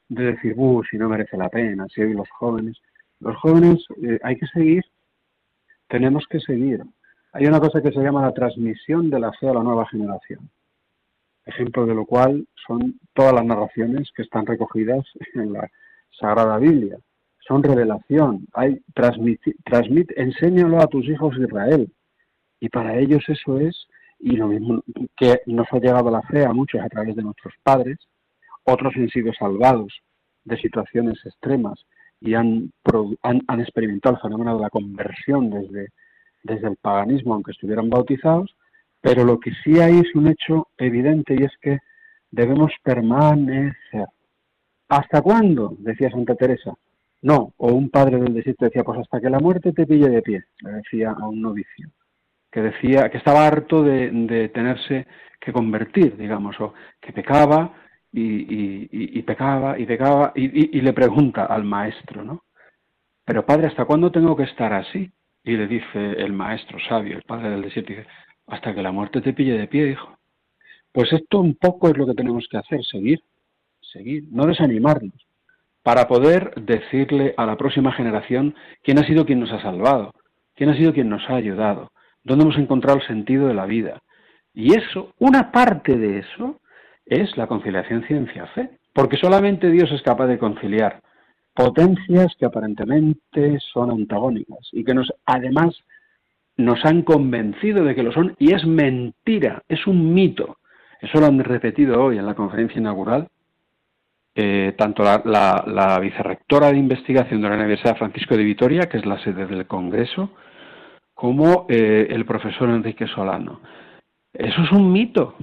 de decir, uh, si no merece la pena, si hay los jóvenes. Los jóvenes eh, hay que seguir tenemos que seguir. Hay una cosa que se llama la transmisión de la fe a la nueva generación. Ejemplo de lo cual son todas las narraciones que están recogidas en la Sagrada Biblia. Son revelación. Hay transmit, transmit, enséñalo a tus hijos Israel. Y para ellos eso es, y lo mismo que nos ha llegado la fe a muchos a través de nuestros padres, otros han sido salvados de situaciones extremas y han, han, experimentado el fenómeno de la conversión desde, desde el paganismo, aunque estuvieran bautizados, pero lo que sí hay es un hecho evidente y es que debemos permanecer. ¿Hasta cuándo? decía Santa Teresa. No, o un padre del desierto decía, pues hasta que la muerte te pille de pie, le decía a un novicio, que decía que estaba harto de, de tenerse que convertir, digamos, o que pecaba y, pecaba y pecaba y, le pregunta al maestro, ¿no? Pero padre, ¿hasta cuándo tengo que estar así? Y le dice el maestro sabio, el padre del desierto, dice, hasta que la muerte te pille de pie, hijo. Pues esto un poco es lo que tenemos que hacer, seguir, seguir, no desanimarnos, para poder decirle a la próxima generación quién ha sido quien nos ha salvado, quién ha sido quien nos ha ayudado, dónde hemos encontrado el sentido de la vida. Y eso, una parte de eso, es la conciliación ciencia-fe, porque solamente Dios es capaz de conciliar potencias que aparentemente son antagónicas y que nos además nos han convencido de que lo son y es mentira, es un mito. Eso lo han repetido hoy en la conferencia inaugural eh, tanto la, vicerrectora de investigación de la Universidad Francisco de Vitoria, que es la sede del Congreso, como eh, el profesor Enrique Solano. Eso es un mito,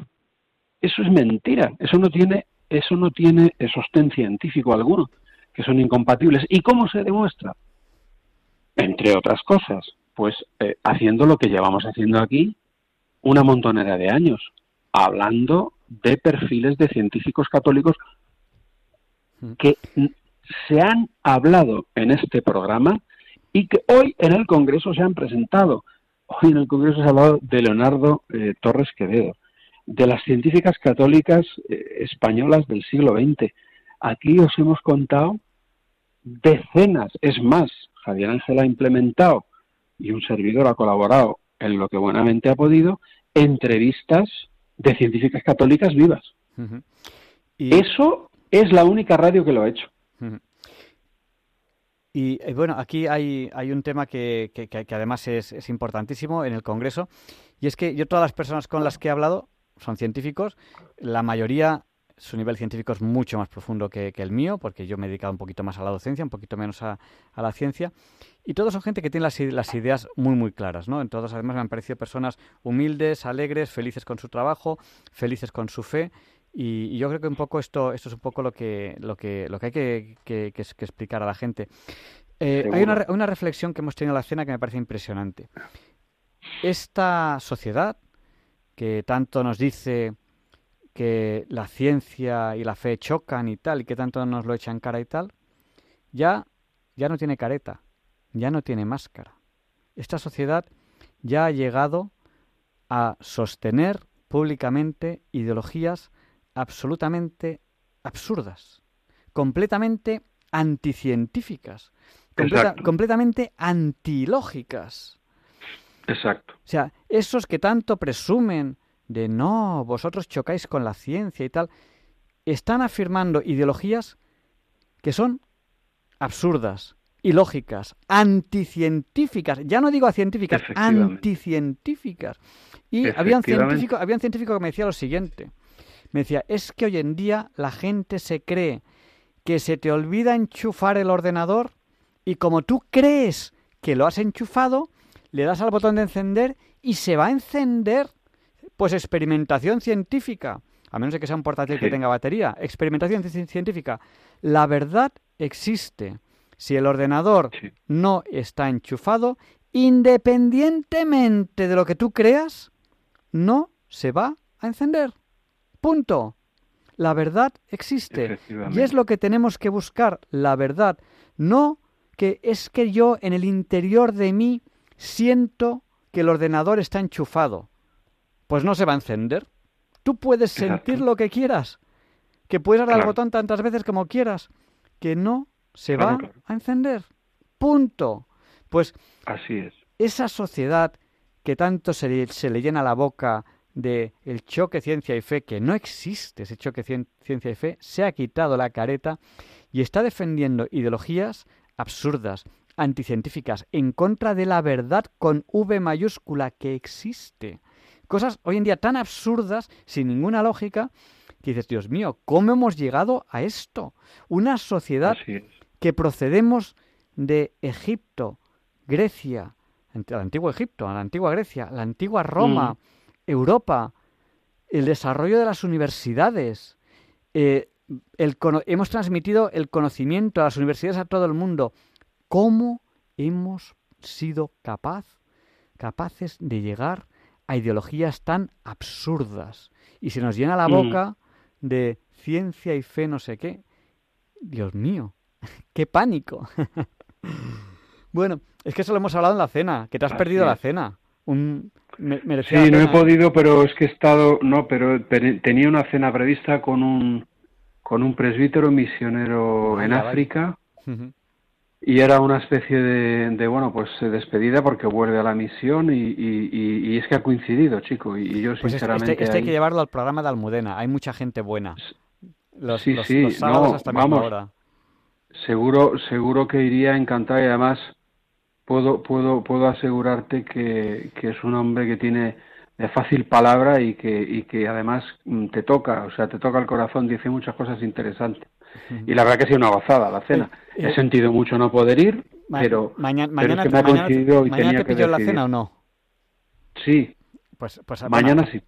eso es mentira, eso no tiene, eso no tiene sostén científico alguno, que son incompatibles. ¿Y cómo se demuestra? Entre otras cosas, pues eh, haciendo lo que llevamos haciendo aquí una montonera de años, hablando de perfiles de científicos católicos que se han hablado en este programa y que hoy en el Congreso se han presentado. Hoy en el Congreso se ha hablado de Leonardo eh, Torres Quevedo, de las científicas católicas eh, españolas del siglo XX. Aquí os hemos contado decenas, es más, Javier Ángel ha implementado y un servidor ha colaborado en lo que buenamente ha podido, entrevistas de científicas católicas vivas. y... Eso es la única radio que lo ha hecho. Y eh, bueno, aquí hay, hay un tema que, que, además es, es, importantísimo en el Congreso, y es que yo todas las personas con las que he hablado son científicos, la mayoría su nivel científico es mucho más profundo que, el mío, porque yo me he dedicado un poquito más a la docencia, un poquito menos a, la ciencia. Y todos son gente que tiene las, ideas muy, muy claras, ¿no? En todos, además, me han parecido personas humildes, alegres, felices con su trabajo, felices con su fe. Y, yo creo que un poco esto, esto es un poco lo que, lo que, lo que hay que, explicar a la gente. Eh, hay una, una reflexión que hemos tenido en la cena que me parece impresionante. Esta sociedad, que tanto nos dice que la ciencia y la fe chocan y tal, y que tanto nos lo echan cara y tal, ya, ya no tiene careta, ya no tiene máscara. Esta sociedad ya ha llegado a sostener públicamente ideologías absolutamente absurdas, completamente anticientíficas, completa, completamente antilógicas. Exacto. O sea, esos que tanto presumen de no, vosotros chocáis con la ciencia y tal, están afirmando ideologías que son absurdas, ilógicas, anticientíficas, ya no digo científicas, anticientíficas. Y había un, científico, había un científico que me decía lo siguiente, me decía, es que hoy en día la gente se cree que se te olvida enchufar el ordenador y como tú crees que lo has enchufado, le das al botón de encender y se va a encender. Pues experimentación científica, a menos de que sea un portátil que tenga batería, experimentación científica. La verdad existe. Si el ordenador no está enchufado, independientemente de lo que tú creas, no se va a encender. Punto. La verdad existe. Y es lo que tenemos que buscar, la verdad. No que es que yo en el interior de mí siento que el ordenador está enchufado. Pues no se va a encender. Tú puedes sentir lo que quieras, que puedes dar al botón tantas veces como quieras, que no se va a encender. Punto. Pues así es. Esa sociedad que tanto se le, se le llena la boca de el choque ciencia y fe, que no existe ese choque ciencia y fe, se ha quitado la careta y está defendiendo ideologías absurdas, anticientíficas, en contra de la verdad con V mayúscula que existe. Cosas hoy en día tan absurdas, sin ninguna lógica, que dices, Dios mío, ¿cómo hemos llegado a esto? Una sociedad que procedemos de Egipto, Grecia, el antiguo Egipto, la antigua Grecia, la antigua Roma, mm. Europa, el desarrollo de las universidades, eh, hemos transmitido el conocimiento a las universidades a todo el mundo. ¿Cómo hemos sido capaz, capaces de llegar a ideologías tan absurdas? Y se nos llena la mm. boca de ciencia y fe no sé qué. Dios mío, <laughs> qué pánico. <laughs> bueno, es que eso lo hemos hablado en la cena, que te has perdido la cena. Un, sí, no he podido, pero es que he estado, no, pero tenía una cena prevista con un con un presbítero misionero en África y era una especie de, bueno, pues despedida porque vuelve a la misión y, es que ha coincidido, chico, y, yo pues este, sinceramente... Este, hay que llevarlo al programa de Almudena, hay mucha gente buena. Los, sí, sí, no, vamos, Seguro, seguro que iría encantado y además puedo, puedo, puedo asegurarte que, que es un hombre que tiene de fácil palabra y que, y que además mm, te toca, o sea, te toca el corazón, dice muchas cosas interesantes. Y la verdad que ha sido una gozada la cena. He eh, sentido mucho no poder ir, pero, mañana, mañana, te pilló la cena o no? Sí. Pues, pues mañana sí.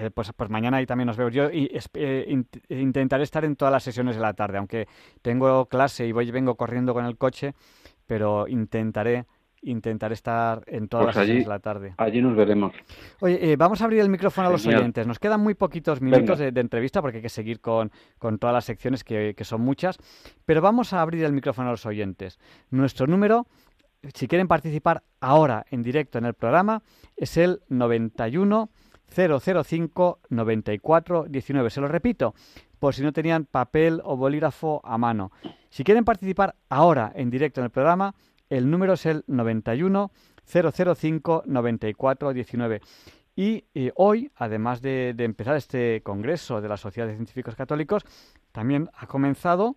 Eh, pues, pues mañana ahí también nos veo. Yo y, eh, intentaré estar en todas las sesiones de la tarde, aunque tengo clase y voy vengo corriendo con el coche, pero intentaré intentar estar en todas pues las allí, de la tarde. Allí nos veremos. Oye, eh, vamos a abrir el micrófono a los oyentes. Nos quedan muy poquitos minutos de, entrevista porque hay que seguir con, todas las secciones que, son muchas, pero vamos a abrir el micrófono a los oyentes. Nuestro número, si quieren participar ahora en directo en el programa, es el 91 005 94 19. Se lo repito, por si no tenían papel o bolígrafo a mano. Si quieren participar ahora en directo en el programa, el número es el 91 005 94 19. Y eh, hoy, además de, empezar este congreso de la Sociedad de Científicos Católicos, también ha comenzado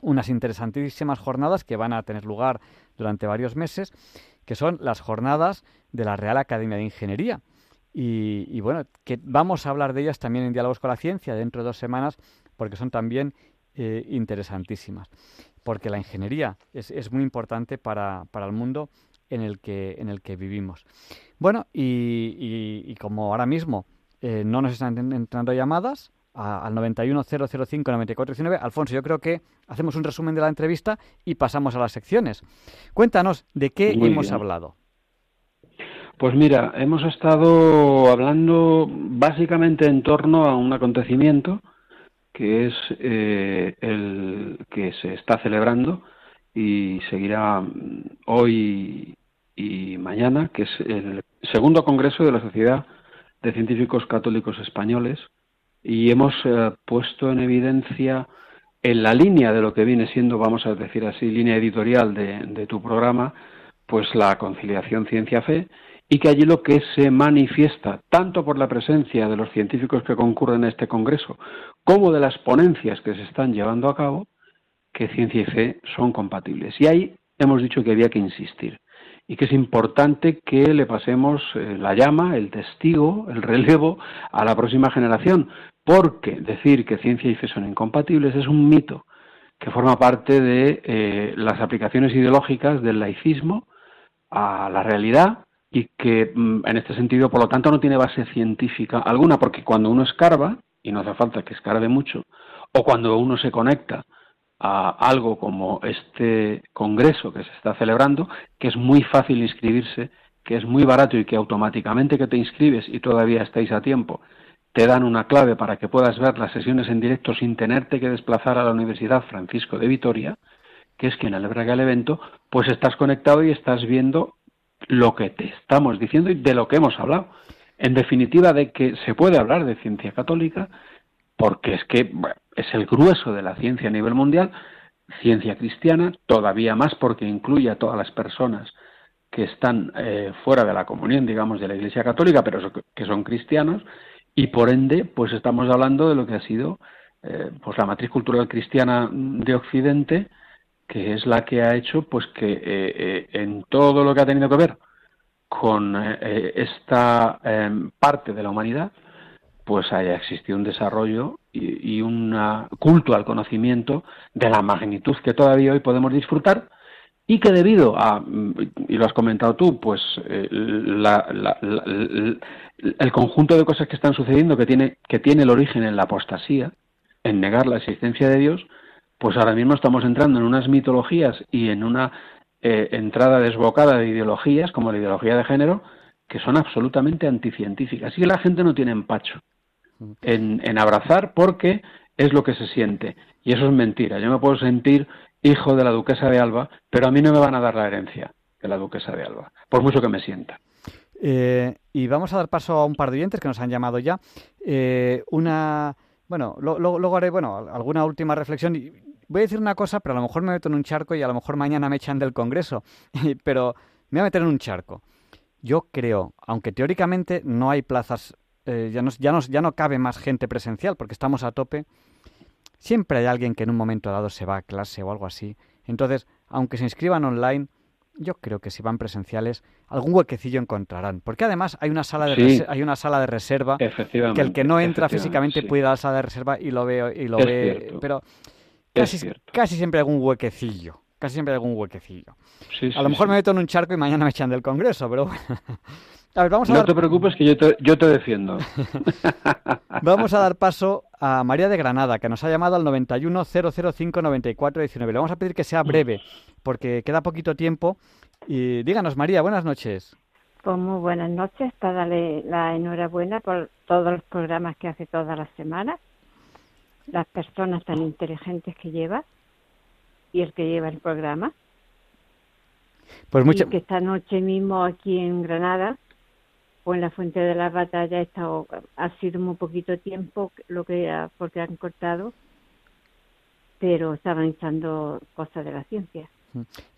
unas interesantísimas jornadas que van a tener lugar durante varios meses, que son las jornadas de la Real Academia de Ingeniería. Y, bueno, que vamos a hablar de ellas también en Diálogos con la Ciencia dentro de dos semanas, porque son también eh, interesantísimas porque la ingeniería es, muy importante para, el mundo en el que, en el que vivimos. Bueno, y, como ahora mismo eh, no nos están entrando llamadas, al 910059419. Alfonso, yo creo que hacemos un resumen de la entrevista y pasamos a las secciones. Cuéntanos de qué hemos hablado. Pues mira, hemos estado hablando básicamente en torno a un acontecimiento que es eh, el que se está celebrando y seguirá mm, hoy y mañana, que es el segundo congreso de la Sociedad de Científicos Católicos Españoles, y hemos eh, puesto en evidencia en la línea de lo que viene siendo, vamos a decir así, línea editorial de, tu programa, pues la conciliación ciencia-fe y que allí lo que se manifiesta, tanto por la presencia de los científicos que concurren a este Congreso, como de las ponencias que se están llevando a cabo, que ciencia y fe son compatibles. Y ahí hemos dicho que había que insistir y que es importante que le pasemos eh, la llama, el testigo, el relevo a la próxima generación, porque decir que ciencia y fe son incompatibles es un mito que forma parte de eh, las aplicaciones ideológicas del laicismo a la realidad y que mm, en este sentido, por lo tanto, no tiene base científica alguna, porque cuando uno escarba, y no hace falta que escarbe mucho, o cuando uno se conecta a algo como este congreso que se está celebrando, que es muy fácil inscribirse, que es muy barato y que automáticamente que te inscribes y todavía estáis a tiempo, te dan una clave para que puedas ver las sesiones en directo sin tenerte que desplazar a la Universidad Francisco de Vitoria, que es quien alberga el evento, pues estás conectado y estás viendo lo que te estamos diciendo y de lo que hemos hablado. En definitiva, de que se puede hablar de ciencia católica, porque es que es el grueso de la ciencia a nivel mundial, ciencia cristiana, todavía más porque incluye a todas las personas que están eh, fuera de la comunión, digamos, de la Iglesia Católica, pero que son cristianos, y por ende, pues estamos hablando de lo que ha sido eh, pues la matriz cultural cristiana de Occidente, que es la que ha hecho pues que eh, en todo lo que ha tenido que ver con esta em, parte de la humanidad, pues haya existido un desarrollo y, un culto al conocimiento de la magnitud que todavía hoy podemos disfrutar y que debido a, y lo has comentado tú, pues eh, el conjunto de cosas que están sucediendo que tiene, que tiene el origen en la apostasía, en negar la existencia de Dios, pues ahora mismo estamos entrando en unas mitologías y en una eh, entrada desbocada de ideologías, como la ideología de género, que son absolutamente anticientíficas. Y la gente no tiene empacho en, abrazar porque es lo que se siente. Y eso es mentira. Yo me puedo sentir hijo de la duquesa de Alba, pero a mí no me van a dar la herencia de la duquesa de Alba, por mucho que me sienta. Eh, y vamos a dar paso a un par de oyentes que nos han llamado ya. Eh, una, bueno, luego haré, bueno, alguna última reflexión. Voy a decir una cosa, pero a lo mejor me meto en un charco y a lo mejor mañana me echan del Congreso. <laughs> pero me voy a meter en un charco. Yo creo, aunque teóricamente no hay plazas eh, ya, ya, ya no cabe más gente presencial porque estamos a tope, siempre hay alguien que en un momento dado se va a clase o algo así. Entonces, aunque se inscriban online, yo creo que si van presenciales, algún huequecillo encontrarán. Porque además hay una sala de, hay una sala de reserva que el que no entra físicamente puede ir a la sala de reserva y lo ve. Y lo ve pero casi, casi siempre algún huequecillo. Casi siempre hay algún huequecillo. a lo mejor me meto en un charco y mañana me echan del Congreso, pero bueno. <laughs> no te preocupes que yo te, yo te defiendo. <laughs> vamos a dar paso a María de Granada, que nos ha llamado al 910059419. Le vamos a pedir que sea breve, porque queda poquito tiempo. Y díganos, María, buenas noches. Pues muy buenas noches, para darle la enhorabuena por todos los programas que hace todas las semanas, las personas tan inteligentes que lleva y el que lleva el programa. Pues mucha... que esta noche mismo aquí en Granada en la fuente de la batalla estado, ha sido muy poquito tiempo lo que porque han cortado, pero estaban echando cosas de la ciencia.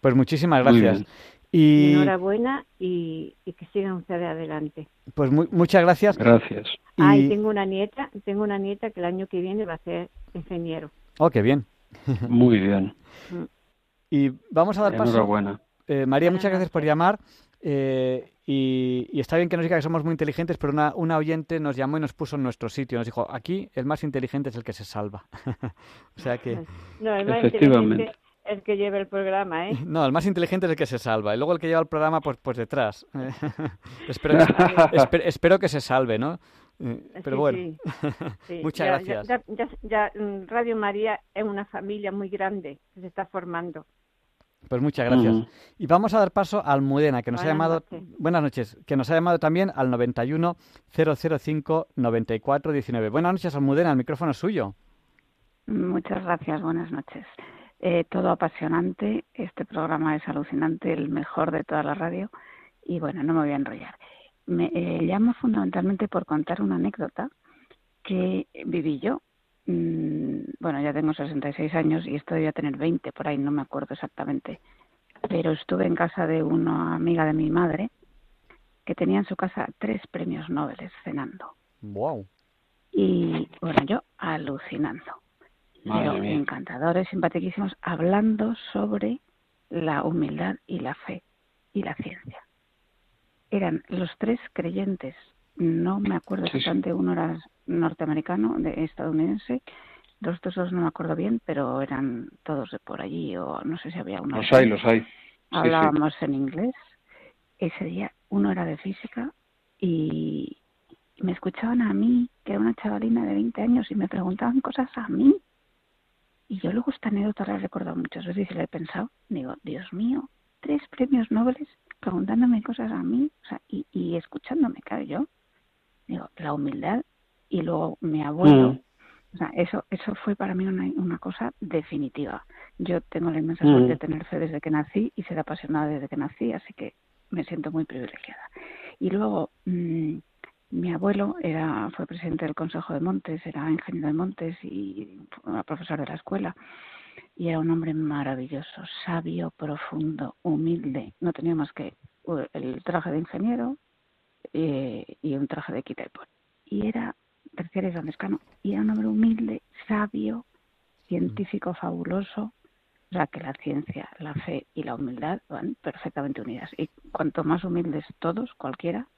Pues muchísimas gracias. Y... Enhorabuena y, que sigan ustedes adelante. Pues muchas gracias. Gracias. Y... tengo una nieta, tengo una nieta que el año que viene va a ser ingeniero. Oh, qué bien. <laughs> Muy bien. Mm. Y vamos a dar paso. Enhorabuena. Eh, María, muchas gracias por llamar. Eh, y, está bien que nos diga que somos muy inteligentes, pero una, una, oyente nos llamó y nos puso en nuestro sitio. Nos dijo, aquí el más inteligente es el que se salva. <laughs> o sea que... No, el más inteligente es el que lleva el programa, ¿eh? <laughs> No, el más inteligente es el que se salva. Y luego el que lleva el programa, pues, pues detrás. <laughs> espero, espero, que se salve, ¿no? Eh, pero bueno, <laughs> muchas gracias. ya, mm, Radio María es una familia muy grande que se está formando. Pues muchas gracias. Y vamos a dar paso a Almudena, que nos ha llamado, buenas noches, que nos ha llamado también al 91 005 94 19. Buenas noches, Almudena, el micrófono es suyo. Muchas gracias, buenas noches. Eh, todo apasionante, este programa es alucinante, el mejor de toda la radio. Y bueno, no me voy a enrollar. Me eh, llamo fundamentalmente por contar una anécdota que viví yo Mm, bueno, ya tengo 66 años y esto debía tener 20 por ahí, no me acuerdo exactamente. pero estuve en casa de una amiga de mi madre que tenía en su casa tres premios Nobel cenando. Wow. Y bueno, yo alucinando. Pero encantadores, simpaticísimos, hablando sobre la humildad y la fe y la ciencia. Eran los tres creyentes, no me acuerdo exactamente, uno era norteamericano, de estadounidense, los otros dos no me acuerdo bien, pero eran todos de por allí, o no sé si había uno. Los hay, los hay. Hablábamos en inglés. Ese día uno era de física y me escuchaban a mí, que era una chavalina de 20 años, y me preguntaban cosas a mí. Y yo luego esta anécdota la he recordado muchas veces y la he pensado. Digo, Dios mío, tres premios Nobel preguntándome cosas a mí o sea, y, y escuchándome, claro, yo. Digo, la humildad y luego mi abuelo. Mm. O sea, eso, eso fue para mí una, una cosa definitiva. Yo tengo la inmensa suerte de mm. tener fe desde que nací y ser apasionada desde que nací, así que me siento muy privilegiada. Y luego, mmm, mi abuelo era, fue presidente del Consejo de Montes, era ingeniero de Montes y profesor de la escuela. Y era un hombre maravilloso, sabio, profundo, humilde. No tenía más que el traje de ingeniero eh, y un traje de quita y era tercero y grandescano. Y era un hombre humilde, sabio, científico fabuloso. O sea, que la ciencia, la fe y la humildad van perfectamente unidas. Y cuanto más humildes todos, cualquiera,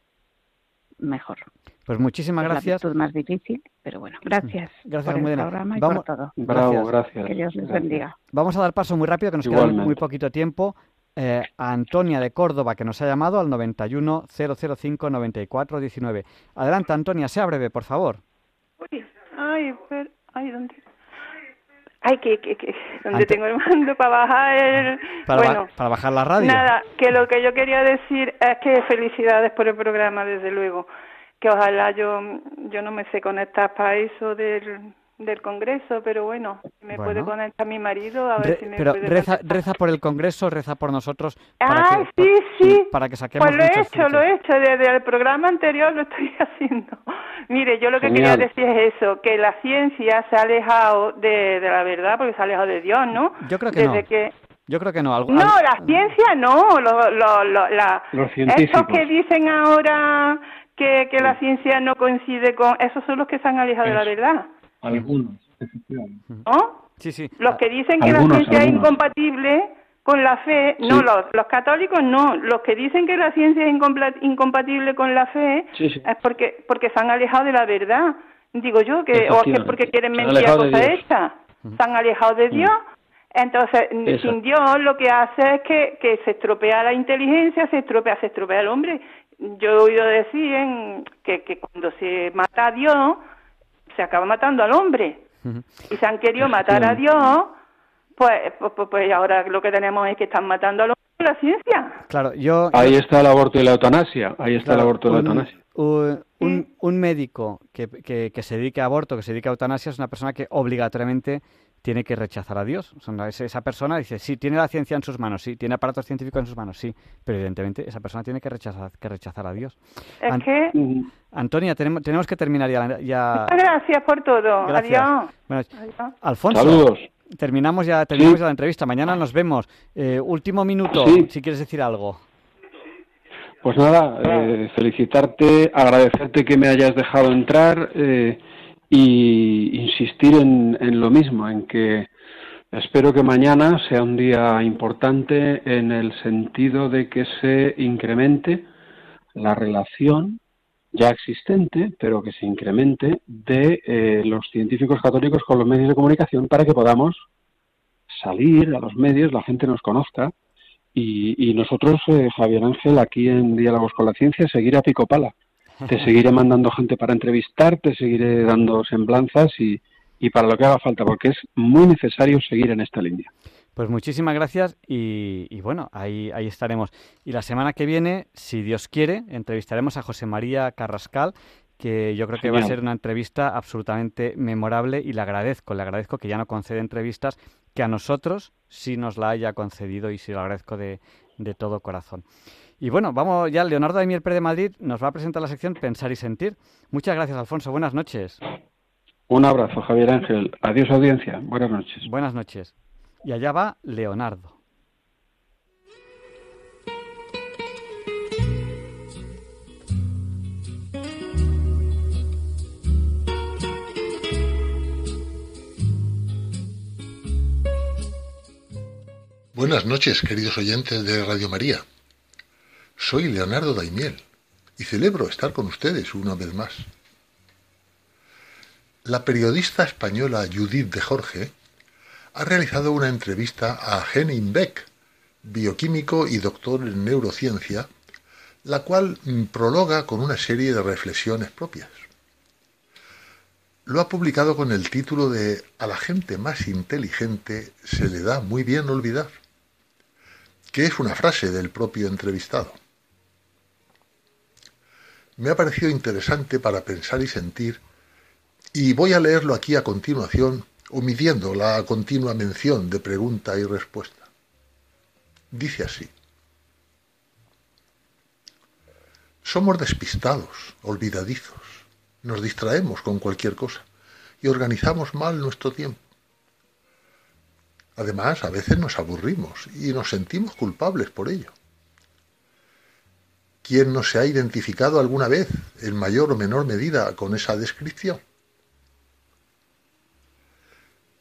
mejor. Pues muchísimas gracias. Es más difícil, pero bueno, gracias. Gracias, por el programa y por todo. Bravo, gracias. Que Dios les bendiga. Vamos a dar paso muy rápido, que nos queda muy poquito tiempo. Eh, a Antonia de Córdoba, que nos ha llamado al 91 005 94 19. Adelante, Antonia, sea breve, por favor. Uy, ay, ay, ¿dónde? Ay, que, que, que ¿dónde tengo el mando para bajar el... Para, bueno, para bajar la radio. Nada, que lo que yo quería decir es que felicidades por el programa, desde luego. Que ojalá yo, yo no me sé conectar para eso del del Congreso, pero bueno, me puede conectar mi marido a ver si me pero puede reza, reza por el Congreso, reza por nosotros. ah, sí, sí. Para que saquemos. Pues lo he hecho, lo he hecho. Desde el programa anterior lo estoy <laughs> haciendo. Mire, yo lo que quería decir es eso, que la ciencia se ha alejado de, de, la verdad, porque se ha alejado de Dios, ¿no? Yo creo que desde no. Que... Yo creo que no. no, la ciencia no. Lo, lo, lo, la... Los científicos. Estos que dicen ahora que, que la ciencia no coincide con... Esos son los que se han alejado de la verdad. Algunos. ¿No? Sí, sí. Los que dicen que la ciencia es incompatible con la fe, no, los, los católicos no, los que dicen que la ciencia es incompatible con la fe es porque porque se han alejado de la verdad. Digo yo, que o es que porque quieren mentir a cosa hecha. Se han alejado de Dios. Entonces, sin Dios lo que hace es que, que se estropea la inteligencia, se estropea, se estropea el hombre. Yo he oído decir en, que, que cuando se mata a Dios, se acaba matando al hombre y se han querido matar a Dios, pues, pues, pues, pues, ahora lo que tenemos es que están matando a los la ciencia. Claro, yo... Ahí está el aborto y la eutanasia, ahí está el aborto y la eutanasia. Un, un, médico que, que, que, se dedique a aborto, que se dedique a eutanasia, es una persona que obligatoriamente tiene que rechazar a Dios. O sea, esa persona dice, sí, tiene la ciencia en sus manos, sí, tiene aparatos científicos en sus manos, sí, pero evidentemente esa persona tiene que rechazar, que rechazar a Dios. Es que... Antonia, tenemos, tenemos que terminar ya. ya... Gracias por todo. Adiós. Alfonso. Saludos. Terminamos ya, terminamos ya la entrevista. Mañana nos vemos. Eh, último minuto, si quieres decir algo. Pues nada, eh, felicitarte, agradecerte que me hayas dejado entrar. Eh, y insistir en, en lo mismo, en que espero que mañana sea un día importante en el sentido de que se incremente la relación ya existente, pero que se incremente de eh, los científicos católicos con los medios de comunicación para que podamos salir a los medios, la gente nos conozca y, y nosotros, eh, Javier Ángel, aquí en Diálogos con la Ciencia, seguir a pico pala. Te seguiré mandando gente para entrevistar, te seguiré dando semblanzas y, y para lo que haga falta, porque es muy necesario seguir en esta línea. Pues muchísimas gracias y, bueno, ahí, ahí estaremos. Y la semana que viene, si Dios quiere, entrevistaremos a José María Carrascal, que yo creo que va a ser una entrevista absolutamente memorable y le agradezco, le agradezco que ya no concede entrevistas, que a nosotros sí nos la haya concedido y sí lo agradezco de, de todo corazón. Y bueno, vamos ya, Leonardo de Mierper de Madrid nos va a presentar la sección Pensar y Sentir. Muchas gracias, Alfonso. Buenas noches. Un abrazo, Javier Ángel. Adiós, audiencia. Buenas noches. Buenas noches. Y allá va Leonardo. Buenas noches, queridos oyentes de Radio María. Soy Leonardo Daimiel y celebro estar con ustedes una vez más. La periodista española Judith de Jorge ha realizado una entrevista a Henning Beck, bioquímico y doctor en neurociencia, la cual prologa con una serie de reflexiones propias. Lo ha publicado con el título de A la gente más inteligente se le da muy bien olvidar, que es una frase del propio entrevistado. Me ha parecido interesante para pensar y sentir, y voy a leerlo aquí a continuación, omitiendo la continua mención de pregunta y respuesta. Dice así. Somos despistados, olvidadizos, nos distraemos con cualquier cosa y organizamos mal nuestro tiempo. Además, a veces nos aburrimos y nos sentimos culpables por ello. ¿Quién no se ha identificado alguna vez, en mayor o menor medida, con esa descripción?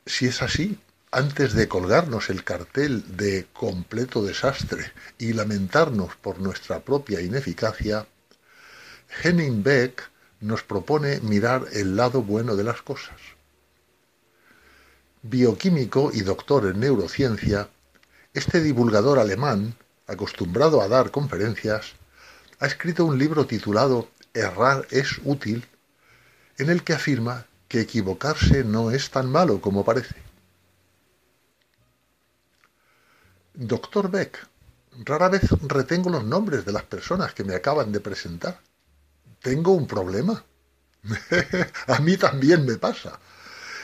Si es así, antes de colgarnos el cartel de completo desastre y lamentarnos por nuestra propia ineficacia, Henning Beck nos propone mirar el lado bueno de las cosas. Bioquímico y doctor en neurociencia, este divulgador alemán, acostumbrado a dar conferencias, ha escrito un libro titulado Errar es útil, en el que afirma que equivocarse no es tan malo como parece. Doctor Beck, rara vez retengo los nombres de las personas que me acaban de presentar tengo un problema. <laughs> a mí también me pasa.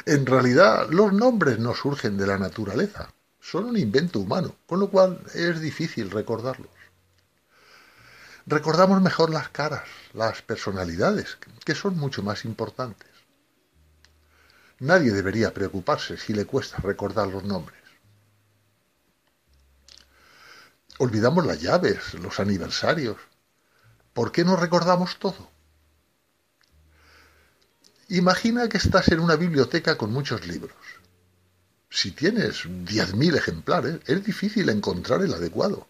En realidad, los nombres no surgen de la naturaleza, son un invento humano, con lo cual es difícil recordarlos. Recordamos mejor las caras, las personalidades, que son mucho más importantes. Nadie debería preocuparse si le cuesta recordar los nombres. Olvidamos las llaves, los aniversarios, ¿Por qué no recordamos todo? Imagina que estás en una biblioteca con muchos libros. Si tienes 10.000 ejemplares, es difícil encontrar el adecuado,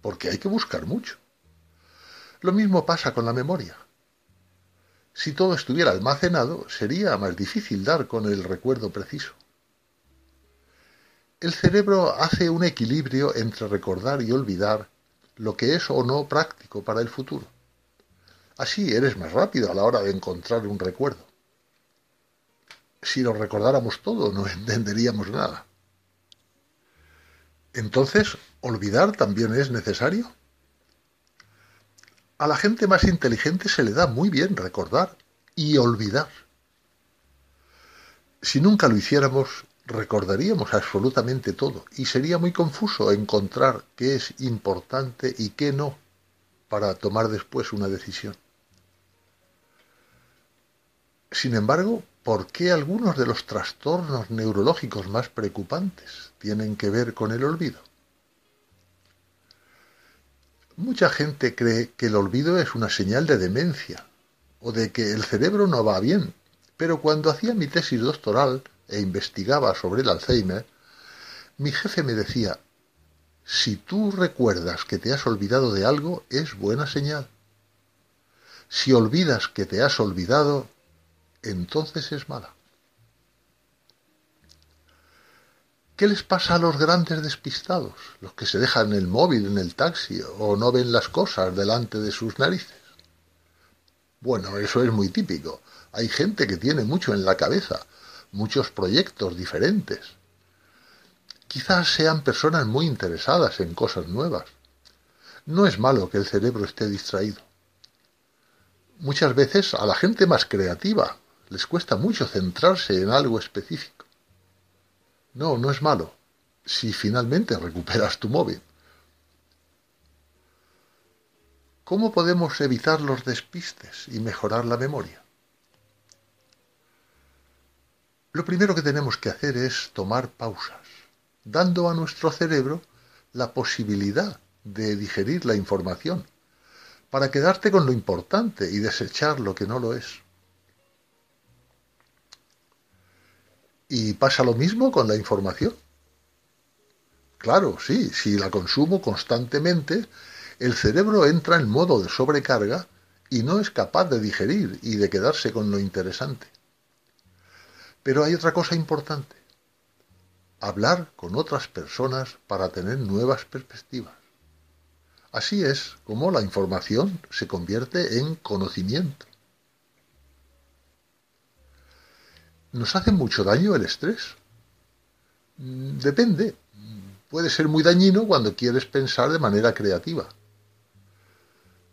porque hay que buscar mucho. Lo mismo pasa con la memoria. Si todo estuviera almacenado, sería más difícil dar con el recuerdo preciso. El cerebro hace un equilibrio entre recordar y olvidar lo que es o no práctico para el futuro. Así eres más rápido a la hora de encontrar un recuerdo. Si lo recordáramos todo, no <laughs> entenderíamos nada. Entonces, ¿olvidar también es necesario? A la gente más inteligente se le da muy bien recordar y olvidar. Si nunca lo hiciéramos, recordaríamos absolutamente todo y sería muy confuso encontrar qué es importante y qué no para tomar después una decisión. Sin embargo, ¿por qué algunos de los trastornos neurológicos más preocupantes tienen que ver con el olvido? Mucha gente cree que el olvido es una señal de demencia o de que el cerebro no va bien, pero cuando hacía mi tesis doctoral e investigaba sobre el Alzheimer, mi jefe me decía, si tú recuerdas que te has olvidado de algo, es buena señal. Si olvidas que te has olvidado, entonces es mala. ¿Qué les pasa a los grandes despistados, los que se dejan el móvil en el taxi o no ven las cosas delante de sus narices? Bueno, eso es muy típico. Hay gente que tiene mucho en la cabeza muchos proyectos diferentes. Quizás sean personas muy interesadas en cosas nuevas. No es malo que el cerebro esté distraído. Muchas veces a la gente más creativa les cuesta mucho centrarse en algo específico. No, no es malo si finalmente recuperas tu móvil. ¿Cómo podemos evitar los despistes y mejorar la memoria? Lo primero que tenemos que hacer es tomar pausas, dando a nuestro cerebro la posibilidad de digerir la información, para quedarte con lo importante y desechar lo que no lo es. Y pasa lo mismo con la información. Claro, sí, si la consumo constantemente, el cerebro entra en modo de sobrecarga y no es capaz de digerir y de quedarse con lo interesante. Pero hay otra cosa importante. Hablar con otras personas para tener nuevas perspectivas. Así es como la información se convierte en conocimiento. ¿Nos hace mucho daño el estrés? Mm, depende. Puede ser muy dañino cuando quieres pensar de manera creativa.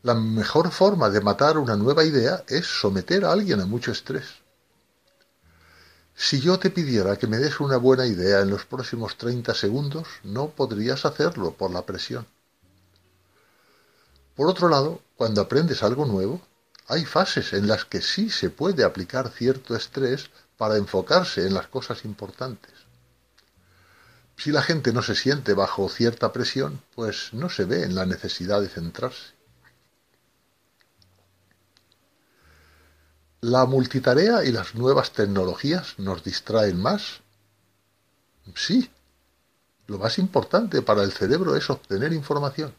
La mejor forma de matar una nueva idea es someter a alguien a mucho estrés. Si yo te pidiera que me des una buena idea en los próximos 30 segundos, no podrías hacerlo por la presión. Por otro lado, cuando aprendes algo nuevo, hay fases en las que sí se puede aplicar cierto estrés para enfocarse en las cosas importantes. Si la gente no se siente bajo cierta presión, pues no se ve en la necesidad de centrarse. ¿La multitarea y las nuevas tecnologías nos distraen más? Sí. Lo más importante para el cerebro es obtener información.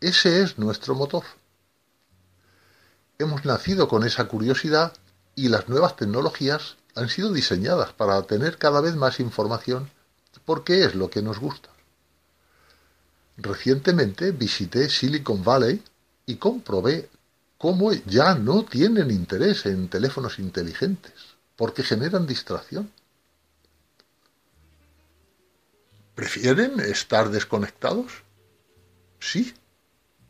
Ese es nuestro motor. Hemos nacido con esa curiosidad y las nuevas tecnologías han sido diseñadas para tener cada vez más información porque es lo que nos gusta. Recientemente visité Silicon Valley y comprobé cómo ya no tienen interés en teléfonos inteligentes porque generan distracción. ¿Prefieren estar desconectados? Sí,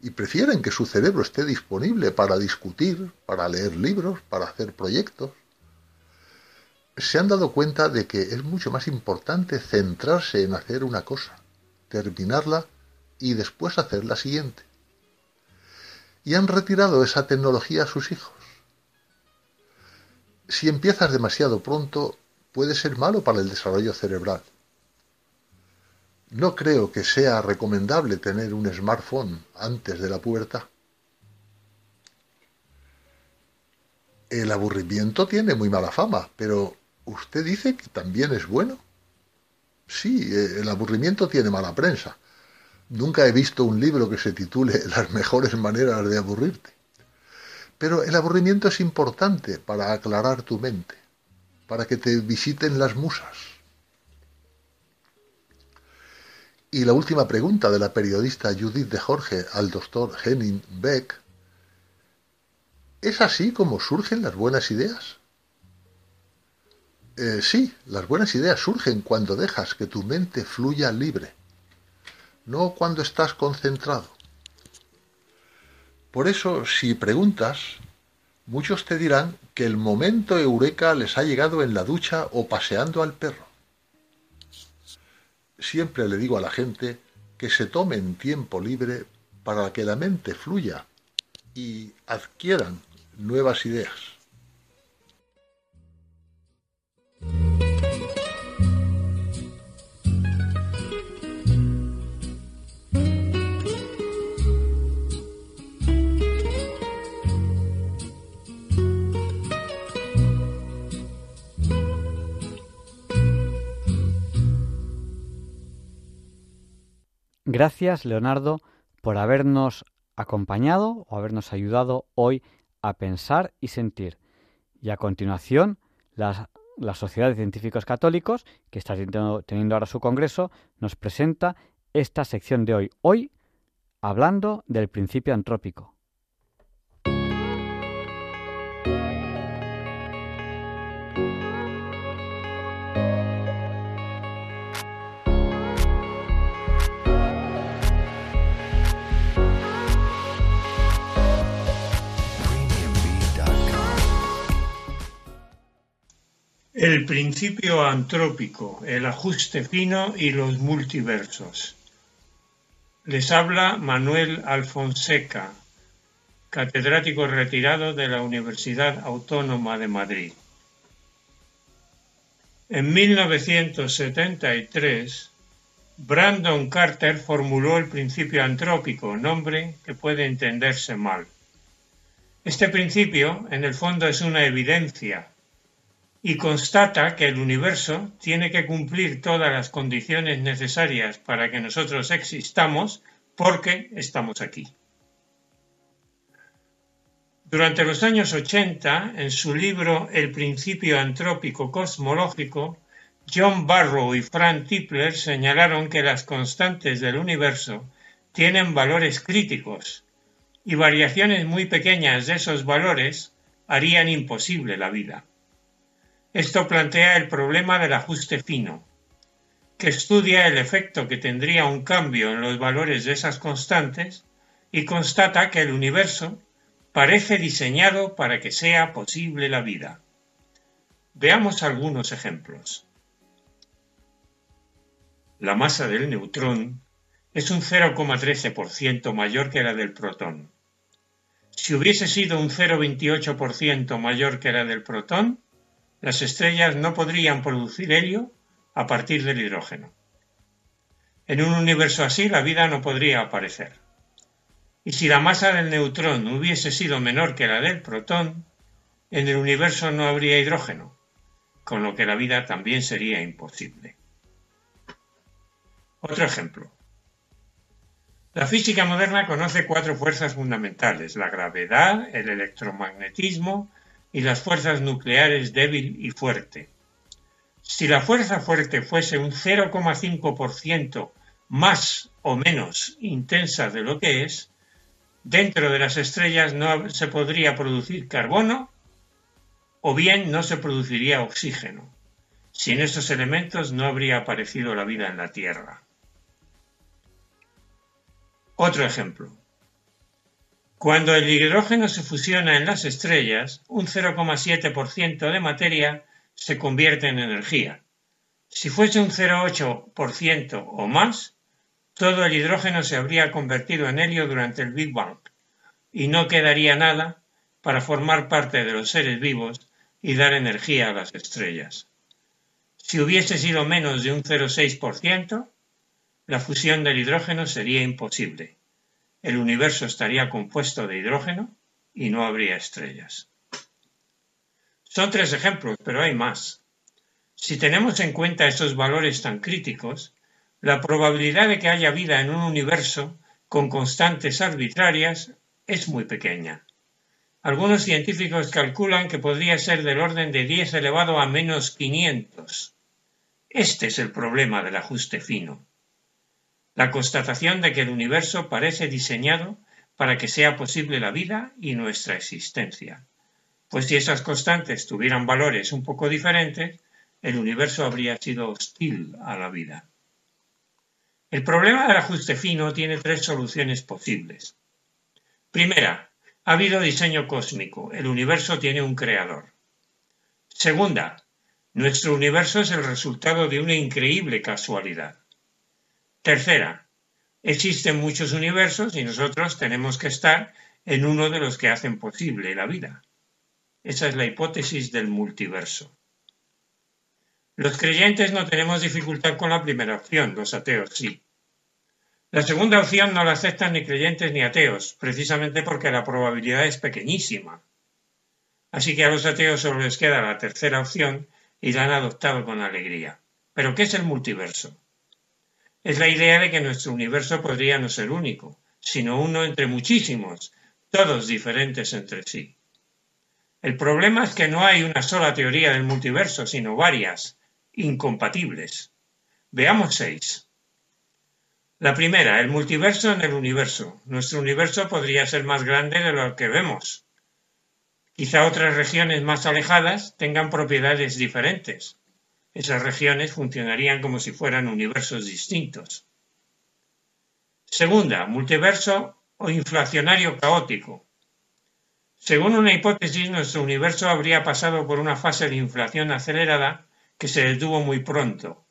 y prefieren que su cerebro esté disponible para discutir, para leer libros, para hacer proyectos. Se han dado cuenta de que es mucho más importante centrarse en hacer una cosa, terminarla y después hacer la siguiente. Y han retirado esa tecnología a sus hijos. Si empiezas demasiado pronto, puede ser malo para el desarrollo cerebral. No creo que sea recomendable tener un smartphone antes de la pubertad. El aburrimiento tiene muy mala fama, pero ¿usted dice que también es bueno? Sí, eh, el aburrimiento tiene mala prensa. Nunca he visto un libro que se titule <laughs> Las mejores maneras de aburrirte. Pero el aburrimiento es importante para aclarar tu mente, para que te visiten las musas Y la última pregunta de la periodista Judith de Jorge al doctor Henning Beck. ¿Es así como surgen las buenas ideas? Eh, sí, las buenas ideas surgen cuando dejas que tu mente fluya libre, no cuando estás concentrado. Por eso, si preguntas, muchos te dirán que el momento eureka les ha llegado en la ducha o paseando al perro siempre le digo a la gente que se tomen tiempo libre para que la mente fluya y adquieran nuevas ideas. Gracias, Leonardo, por habernos acompañado o habernos ayudado hoy a pensar y sentir. Y a continuación, la, Sociedad de Científicos Católicos, que está teniendo ahora su congreso, nos presenta esta sección de hoy. Hoy, hablando del principio antrópico. El principio antrópico, el ajuste fino y los multiversos. Les habla Manuel Alfonseca, catedrático retirado de la Universidad Autónoma de Madrid. En 1973, Brandon Carter formuló el principio antrópico, nombre que puede entenderse mal. Este principio, en el fondo, es una evidencia y constata que el universo tiene que cumplir todas las condiciones necesarias para que nosotros existamos porque estamos aquí. Durante los años 80, en su libro El principio antrópico cosmológico, John Barrow y Frank Tipler señalaron que las constantes del universo tienen valores críticos y variaciones muy pequeñas de esos valores harían imposible la vida. Esto plantea el problema del ajuste fino, que estudia el efecto que tendría un cambio en los valores de esas constantes y constata que el universo parece diseñado para que sea posible la vida. Veamos algunos ejemplos. La masa del neutrón es un 0,13% mayor que la del protón. Si hubiese sido un 0,28% mayor que la del protón, las estrellas no podrían producir helio a partir del hidrógeno. En un universo así la vida no podría aparecer. Y si la masa del neutrón hubiese sido menor que la del protón, en el universo no habría hidrógeno, con lo que la vida también sería imposible. Otro ejemplo. La física moderna conoce cuatro fuerzas fundamentales, la gravedad, el electromagnetismo, y las fuerzas nucleares débil y fuerte. Si la fuerza fuerte fuese un 0,5% más o menos intensa de lo que es, dentro de las estrellas no se podría producir carbono o bien no se produciría oxígeno. Sin estos elementos no habría aparecido la vida en la Tierra. Otro ejemplo. Cuando el hidrógeno se fusiona en las estrellas, un 0,7% de materia se convierte en energía. Si fuese un 0,8% o más, todo el hidrógeno se habría convertido en helio durante el Big Bang y no quedaría nada para formar parte de los seres vivos y dar energía a las estrellas. Si hubiese sido menos de un 0,6%, la fusión del hidrógeno sería imposible el universo estaría compuesto de hidrógeno y no habría estrellas. Son tres ejemplos, pero hay más. Si tenemos en cuenta esos valores tan críticos, la probabilidad de que haya vida en un universo con constantes arbitrarias es muy pequeña. Algunos científicos calculan que podría ser del orden de 10 elevado a menos 500. Este es el problema del ajuste fino la constatación de que el universo parece diseñado para que sea posible la vida y nuestra existencia. Pues si esas constantes tuvieran valores un poco diferentes, el universo habría sido hostil a la vida. El problema del ajuste fino tiene tres soluciones posibles. Primera, ha habido diseño cósmico, el universo tiene un creador. Segunda, nuestro universo es el resultado de una increíble casualidad. Tercera, existen muchos universos y nosotros tenemos que estar en uno de los que hacen posible la vida. Esa es la hipótesis del multiverso. Los creyentes no tenemos dificultad con la primera opción, los ateos sí. La segunda opción no la aceptan ni creyentes ni ateos, precisamente porque la probabilidad es pequeñísima. Así que a los ateos solo les queda la tercera opción y la han adoptado con alegría. ¿Pero qué es el multiverso? Es la idea de que nuestro universo podría no ser único, sino uno entre muchísimos, todos diferentes entre sí. El problema es que no hay una sola teoría del multiverso, sino varias, incompatibles. Veamos seis. La primera, el multiverso en el universo. Nuestro universo podría ser más grande de lo que vemos. Quizá otras regiones más alejadas tengan propiedades diferentes. Esas regiones funcionarían como si fueran universos distintos. Segunda, multiverso o inflacionario caótico. Según una hipótesis, nuestro universo habría pasado por una fase de inflación acelerada que se detuvo muy pronto.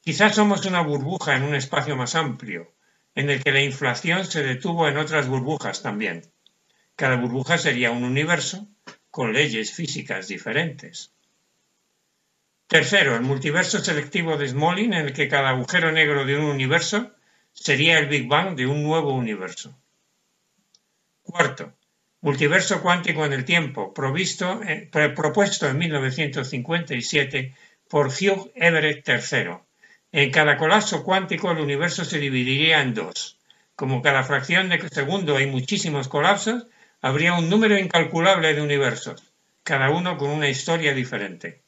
Quizás somos una burbuja en un espacio más amplio, en el que la inflación se detuvo en otras burbujas también. Cada burbuja sería un universo con leyes físicas diferentes. Tercero, el multiverso selectivo de Smolin, en el que cada agujero negro de un universo sería el Big Bang de un nuevo universo. Cuarto, multiverso cuántico en el tiempo, eh, propuesto en 1957 por Hugh Everett III. En cada colapso cuántico el universo se dividiría en dos. Como cada fracción de segundo hay muchísimos colapsos, habría un número incalculable de universos, cada uno con una historia diferente.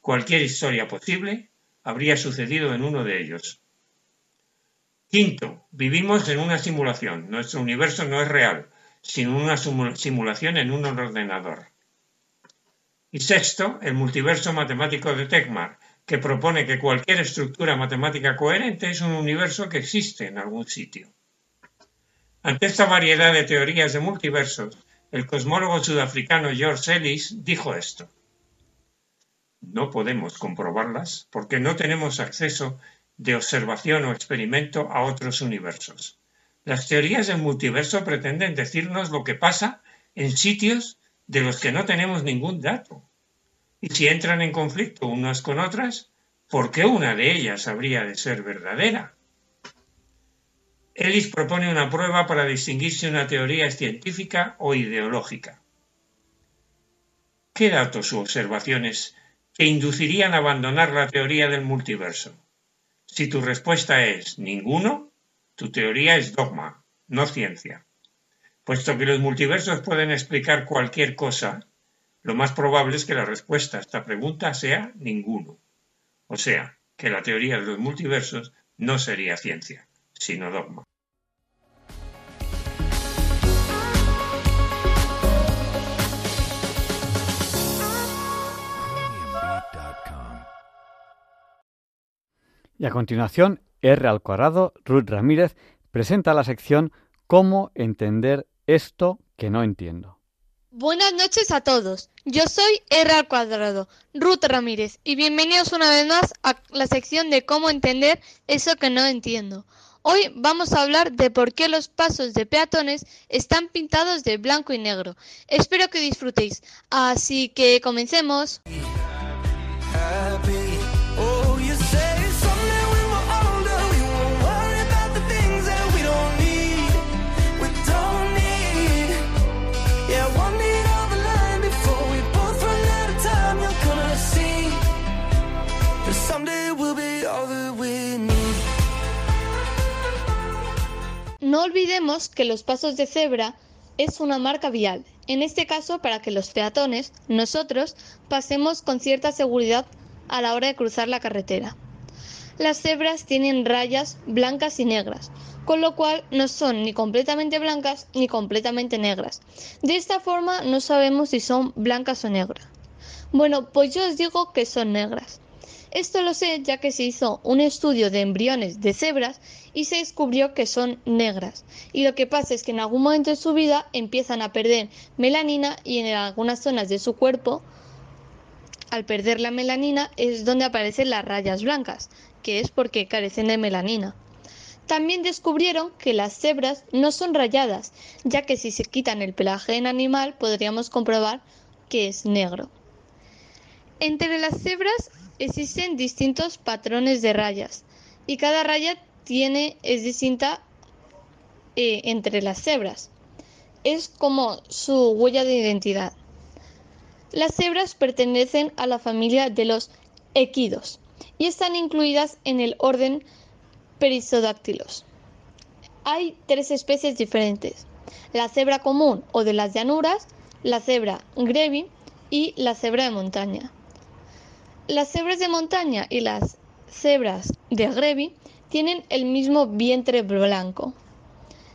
Cualquier historia posible habría sucedido en uno de ellos. Quinto, vivimos en una simulación. Nuestro universo no es real, sino una simulación en un ordenador. Y sexto, el multiverso matemático de Tecmar, que propone que cualquier estructura matemática coherente es un universo que existe en algún sitio. Ante esta variedad de teorías de multiversos, el cosmólogo sudafricano George Ellis dijo esto. No podemos comprobarlas porque no tenemos acceso de observación o experimento a otros universos. Las teorías del multiverso pretenden decirnos lo que pasa en sitios de los que no tenemos ningún dato. Y si entran en conflicto unas con otras, ¿por qué una de ellas habría de ser verdadera? Ellis propone una prueba para distinguir si una teoría es científica o ideológica. ¿Qué datos u observaciones te inducirían a abandonar la teoría del multiverso? Si tu respuesta es ninguno, tu teoría es dogma, no ciencia. Puesto que los multiversos pueden explicar cualquier cosa, lo más probable es que la respuesta a esta pregunta sea ninguno. O sea, que la teoría de los multiversos no sería ciencia, sino dogma. Y a continuación, R al cuadrado, Ruth Ramírez, presenta la sección Cómo entender esto que no entiendo. Buenas noches a todos. Yo soy R al cuadrado, Ruth Ramírez, y bienvenidos una vez más a la sección de cómo entender eso que no entiendo. Hoy vamos a hablar de por qué los pasos de peatones están pintados de blanco y negro. Espero que disfrutéis. Así que comencemos. No que los pasos de cebra es una marca vial, en este caso para que los peatones, nosotros, pasemos con cierta seguridad a la hora de cruzar la carretera. Las cebras tienen rayas blancas y negras, con lo cual no son ni completamente blancas ni completamente negras. De esta forma no sabemos si son blancas o negras. Bueno, pues yo os digo que son negras. Esto lo sé ya que se hizo un estudio de embriones de cebras y se descubrió que son negras. Y lo que pasa es que en algún momento de su vida empiezan a perder melanina y en algunas zonas de su cuerpo, al perder la melanina, es donde aparecen las rayas blancas, que es porque carecen de melanina. También descubrieron que las cebras no son rayadas, ya que si se quitan el pelaje en animal podríamos comprobar que es negro. Entre las cebras existen distintos patrones de rayas y cada raya tiene es distinta eh, entre las cebras. Es como su huella de identidad. Las cebras pertenecen a la familia de los equidos y están incluidas en el orden Perisodáctilos. Hay tres especies diferentes: la cebra común o de las llanuras, la cebra grevi y la cebra de montaña. Las cebras de montaña y las cebras de Grevi tienen el mismo vientre blanco.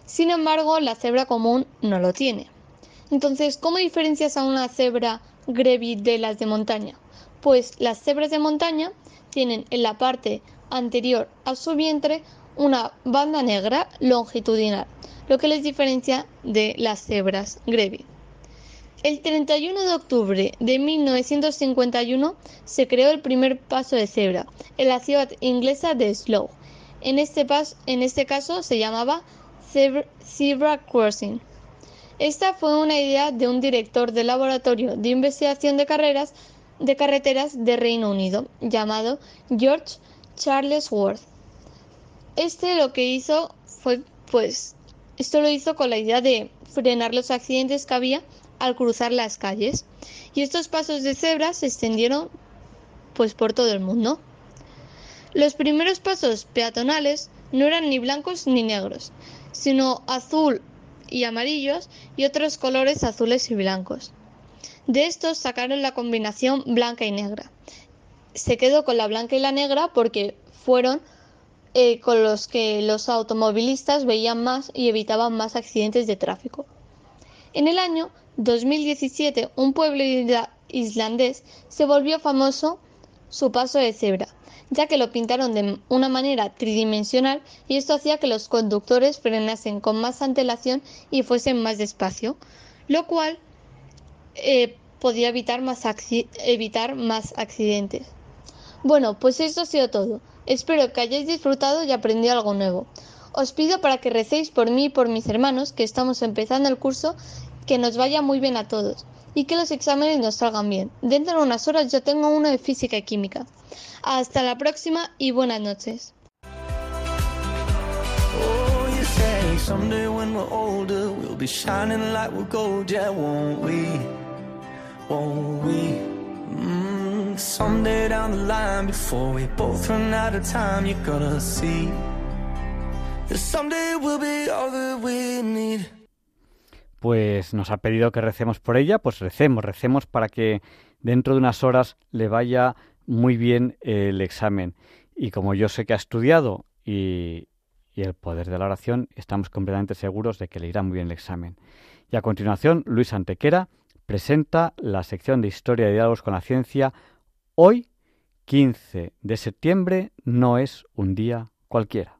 Sin embargo, la cebra común no lo tiene. Entonces, ¿cómo diferencias a una cebra Grevi de las de montaña? Pues las cebras de montaña tienen en la parte anterior a su vientre una banda negra longitudinal, lo que les diferencia de las cebras Grevi. El 31 de octubre de 1951 se creó el primer paso de cebra en la ciudad inglesa de Slough. En este, en este caso se llamaba Zebra Crossing. Esta fue una idea de un director del laboratorio de investigación de carreras de carreteras de Reino Unido llamado George Charles Worth. Este lo que hizo fue pues Esto lo hizo con la idea de frenar los accidentes que había al cruzar las calles. Y estos pasos de cebra se extendieron pues por todo el mundo. Los primeros pasos peatonales no eran ni blancos ni negros, sino azul y amarillos y otros colores azules y blancos. De estos sacaron la combinación blanca y negra. Se quedó con la blanca y la negra porque fueron eh, con los que los automovilistas veían más y evitaban más accidentes de tráfico. En el año 2017, un pueblo islandés se volvió famoso su paso de cebra, ya que lo pintaron de una manera tridimensional y esto hacía que los conductores frenasen con más antelación y fuesen más despacio, lo cual eh, podía evitar más, evitar más accidentes. Bueno, pues esto ha sido todo. Espero que hayáis disfrutado y aprendido algo nuevo. Os pido para que recéis por mí y por mis hermanos, que estamos empezando el curso, que nos vaya muy bien a todos y que los exámenes nos salgan bien. Dentro de unas horas yo tengo uno de física y química. Hasta la próxima y buenas noches. Pues nos ha pedido que recemos por ella, pues recemos, recemos para que dentro de unas horas le vaya muy bien el examen. Y como yo sé que ha estudiado y, y el poder de la oración, estamos completamente seguros de que le irá muy bien el examen. Y a continuación, Luis Antequera presenta la sección de Historia y Diálogos con la Ciencia. Hoy, 15 de septiembre, no es un día cualquiera.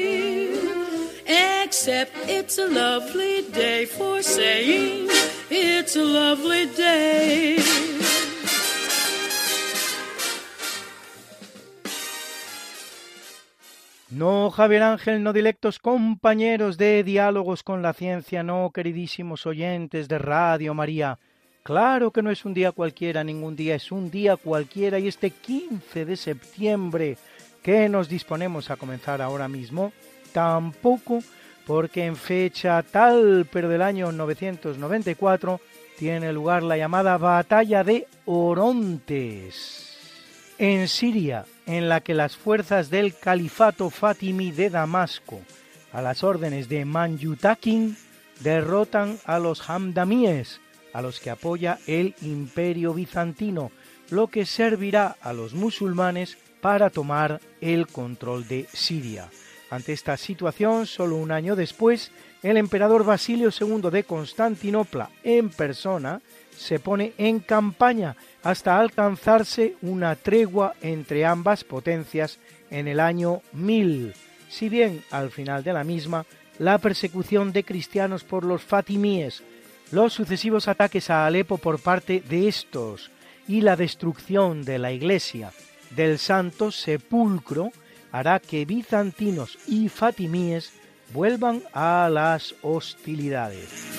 Except it's a lovely day for saying it's a lovely day. No, Javier Ángel, no directos compañeros de Diálogos con la Ciencia, no, queridísimos oyentes de Radio María. Claro que no es un día cualquiera, ningún día es un día cualquiera y este 15 de septiembre que nos disponemos a comenzar ahora mismo, tampoco porque en fecha tal, pero del año 994, tiene lugar la llamada Batalla de Orontes. En Siria, en la que las fuerzas del califato Fatimí de Damasco, a las órdenes de Manjutakin, derrotan a los Hamdamíes, a los que apoya el imperio bizantino, lo que servirá a los musulmanes para tomar el control de Siria. Ante esta situación, solo un año después, el emperador Basilio II de Constantinopla en persona se pone en campaña hasta alcanzarse una tregua entre ambas potencias en el año 1000, si bien al final de la misma la persecución de cristianos por los fatimíes, los sucesivos ataques a Alepo por parte de estos y la destrucción de la iglesia del Santo Sepulcro hará que bizantinos y fatimíes vuelvan a las hostilidades.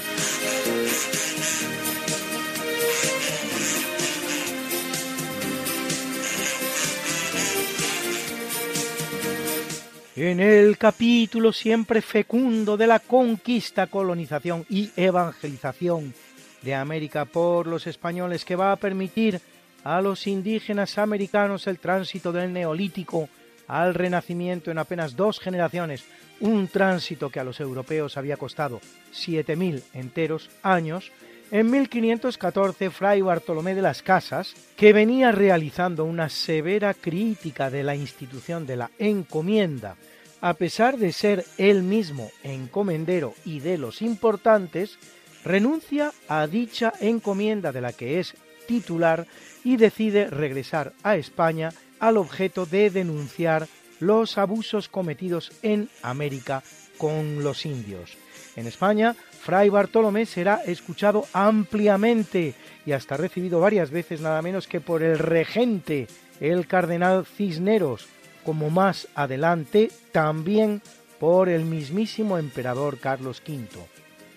En el capítulo siempre fecundo de la conquista, colonización y evangelización de América por los españoles que va a permitir a los indígenas americanos el tránsito del neolítico al renacimiento en apenas dos generaciones, un tránsito que a los europeos había costado 7.000 enteros años, en 1514 Fray Bartolomé de las Casas, que venía realizando una severa crítica de la institución de la encomienda, a pesar de ser él mismo encomendero y de los importantes, renuncia a dicha encomienda de la que es titular y decide regresar a España al objeto de denunciar los abusos cometidos en América con los indios. En España, Fray Bartolomé será escuchado ampliamente y hasta recibido varias veces nada menos que por el regente, el cardenal Cisneros, como más adelante también por el mismísimo emperador Carlos V.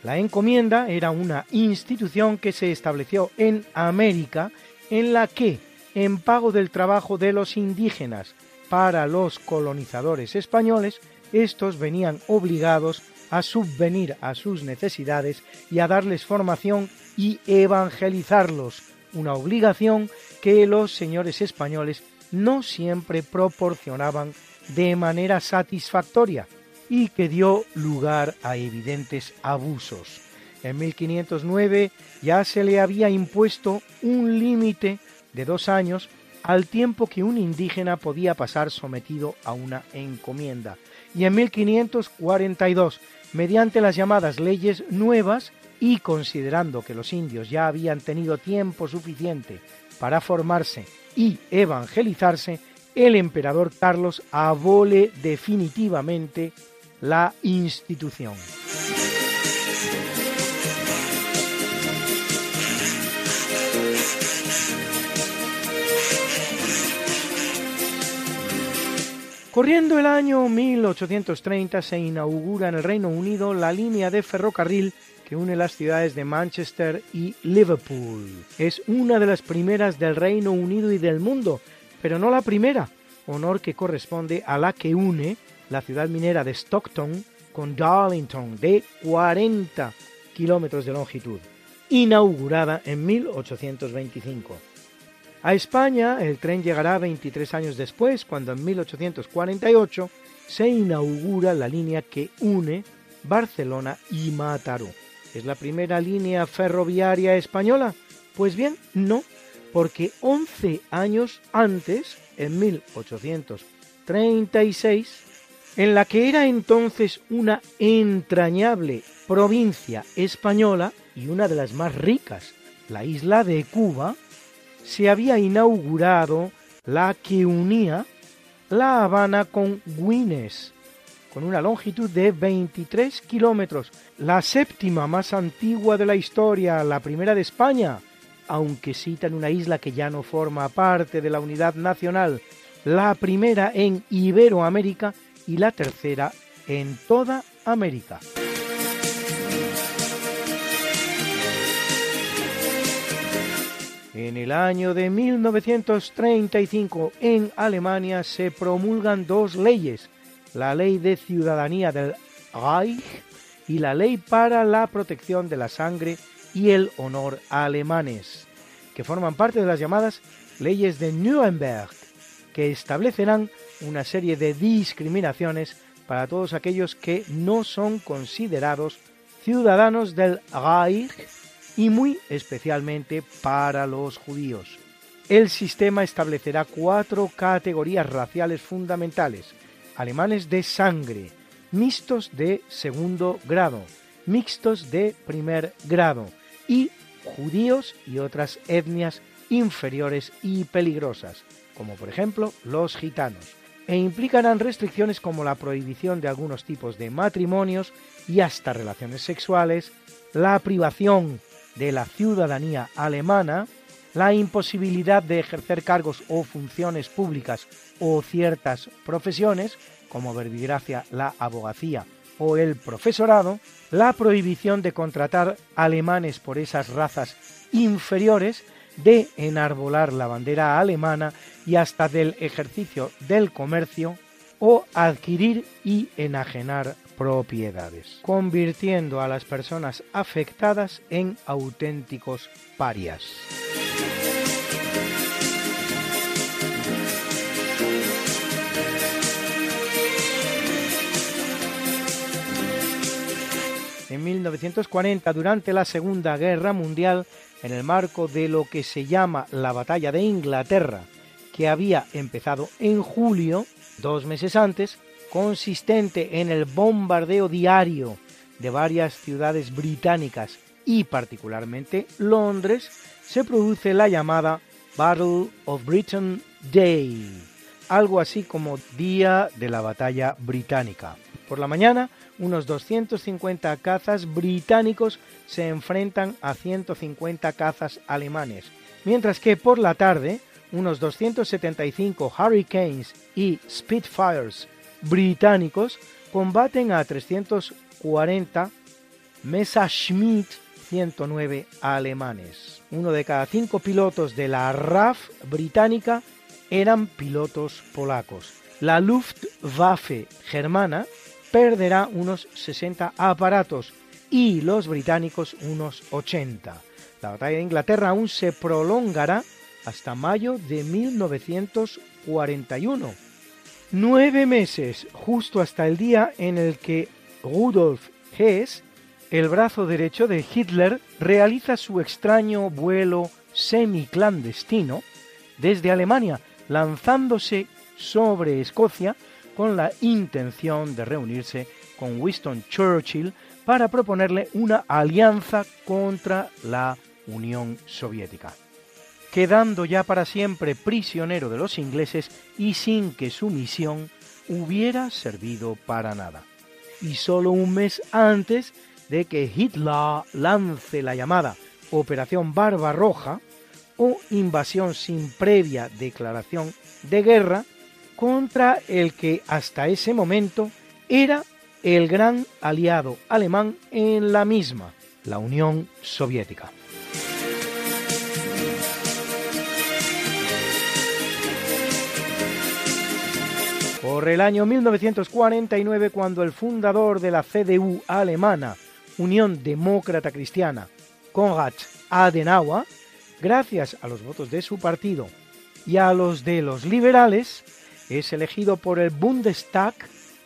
La encomienda era una institución que se estableció en América en la que, en pago del trabajo de los indígenas para los colonizadores españoles, estos venían obligados a subvenir a sus necesidades y a darles formación y evangelizarlos, una obligación que los señores españoles no siempre proporcionaban de manera satisfactoria y que dio lugar a evidentes abusos. En 1509 ya se le había impuesto un límite de dos años al tiempo que un indígena podía pasar sometido a una encomienda. Y en 1542, mediante las llamadas leyes nuevas y considerando que los indios ya habían tenido tiempo suficiente para formarse y evangelizarse, el emperador Carlos abole definitivamente la institución. Corriendo el año 1830 se inaugura en el Reino Unido la línea de ferrocarril que une las ciudades de Manchester y Liverpool. Es una de las primeras del Reino Unido y del mundo, pero no la primera, honor que corresponde a la que une la ciudad minera de Stockton con Darlington, de 40 kilómetros de longitud, inaugurada en 1825. A España el tren llegará 23 años después, cuando en 1848 se inaugura la línea que une Barcelona y Mataró. ¿Es la primera línea ferroviaria española? Pues bien, no, porque 11 años antes, en 1836, en la que era entonces una entrañable provincia española y una de las más ricas, la isla de Cuba, se había inaugurado la que unía La Habana con Guines, con una longitud de 23 kilómetros, la séptima más antigua de la historia, la primera de España, aunque citan una isla que ya no forma parte de la unidad nacional, la primera en Iberoamérica y la tercera en toda América. En el año de 1935 en Alemania se promulgan dos leyes, la ley de ciudadanía del Reich y la ley para la protección de la sangre y el honor alemanes, que forman parte de las llamadas leyes de Nuremberg, que establecerán una serie de discriminaciones para todos aquellos que no son considerados ciudadanos del Reich y muy especialmente para los judíos. El sistema establecerá cuatro categorías raciales fundamentales, alemanes de sangre, mixtos de segundo grado, mixtos de primer grado y judíos y otras etnias inferiores y peligrosas, como por ejemplo los gitanos, e implicarán restricciones como la prohibición de algunos tipos de matrimonios y hasta relaciones sexuales, la privación de la ciudadanía alemana, la imposibilidad de ejercer cargos o funciones públicas o ciertas profesiones, como verbigracia la abogacía o el profesorado, la prohibición de contratar alemanes por esas razas inferiores, de enarbolar la bandera alemana y hasta del ejercicio del comercio o adquirir y enajenar propiedades, convirtiendo a las personas afectadas en auténticos parias. En 1940, durante la Segunda Guerra Mundial, en el marco de lo que se llama la Batalla de Inglaterra, que había empezado en julio, dos meses antes, consistente en el bombardeo diario de varias ciudades británicas y particularmente Londres, se produce la llamada Battle of Britain Day, algo así como Día de la Batalla Británica. Por la mañana, unos 250 cazas británicos se enfrentan a 150 cazas alemanes, mientras que por la tarde, unos 275 Hurricanes y Spitfires británicos combaten a 340 Messerschmitt 109 alemanes. Uno de cada cinco pilotos de la RAF británica eran pilotos polacos. La Luftwaffe germana perderá unos 60 aparatos y los británicos unos 80. La batalla de Inglaterra aún se prolongará hasta mayo de 1941. Nueve meses, justo hasta el día en el que Rudolf Hess, el brazo derecho de Hitler, realiza su extraño vuelo semiclandestino desde Alemania, lanzándose sobre Escocia con la intención de reunirse con Winston Churchill para proponerle una alianza contra la Unión Soviética quedando ya para siempre prisionero de los ingleses y sin que su misión hubiera servido para nada. Y solo un mes antes de que Hitler lance la llamada Operación Barbarroja o invasión sin previa declaración de guerra contra el que hasta ese momento era el gran aliado alemán en la misma, la Unión Soviética. Por el año 1949, cuando el fundador de la CDU alemana, Unión Demócrata Cristiana, Konrad Adenauer, gracias a los votos de su partido y a los de los liberales, es elegido por el Bundestag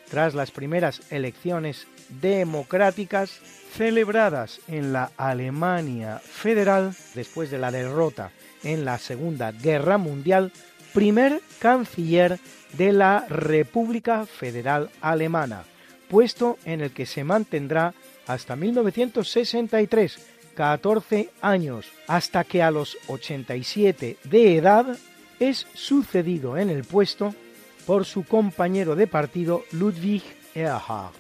tras las primeras elecciones democráticas celebradas en la Alemania federal después de la derrota en la Segunda Guerra Mundial, primer canciller de la República Federal Alemana, puesto en el que se mantendrá hasta 1963, 14 años, hasta que a los 87 de edad es sucedido en el puesto por su compañero de partido Ludwig Erhard.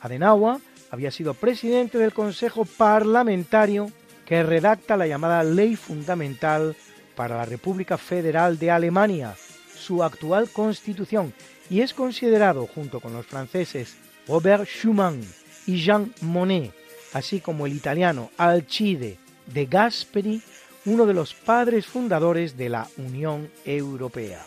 Adenauer había sido presidente del Consejo Parlamentario que redacta la llamada Ley Fundamental para la República Federal de Alemania, su actual constitución y es considerado, junto con los franceses Robert Schuman y Jean Monnet, así como el italiano Alcide de Gasperi, uno de los padres fundadores de la Unión Europea.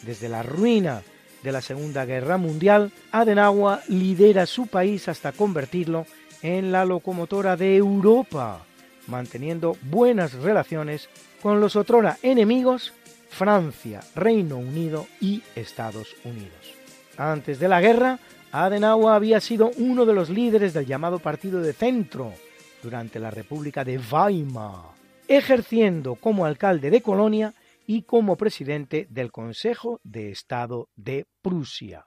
Desde la ruina de la Segunda Guerra Mundial, Adenauer lidera su país hasta convertirlo en la locomotora de Europa, manteniendo buenas relaciones con los otrora enemigos Francia, Reino Unido y Estados Unidos. Antes de la guerra, Adenauer había sido uno de los líderes del llamado Partido de Centro durante la República de Weimar, ejerciendo como alcalde de Colonia y como presidente del Consejo de Estado de Prusia.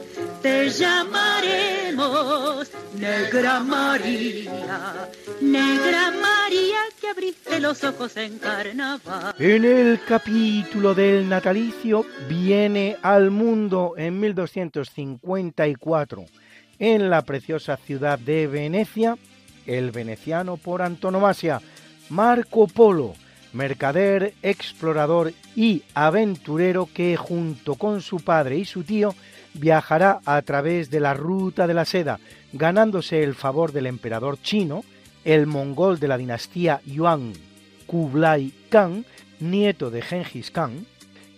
te llamaremos Negra María, Negra María que abriste los ojos en carnaval. En el capítulo del natalicio viene al mundo en 1254 en la preciosa ciudad de Venecia el veneciano por antonomasia Marco Polo, mercader, explorador y aventurero que junto con su padre y su tío viajará a través de la ruta de la seda, ganándose el favor del emperador chino, el mongol de la dinastía Yuan, Kublai Khan, nieto de Genghis Khan,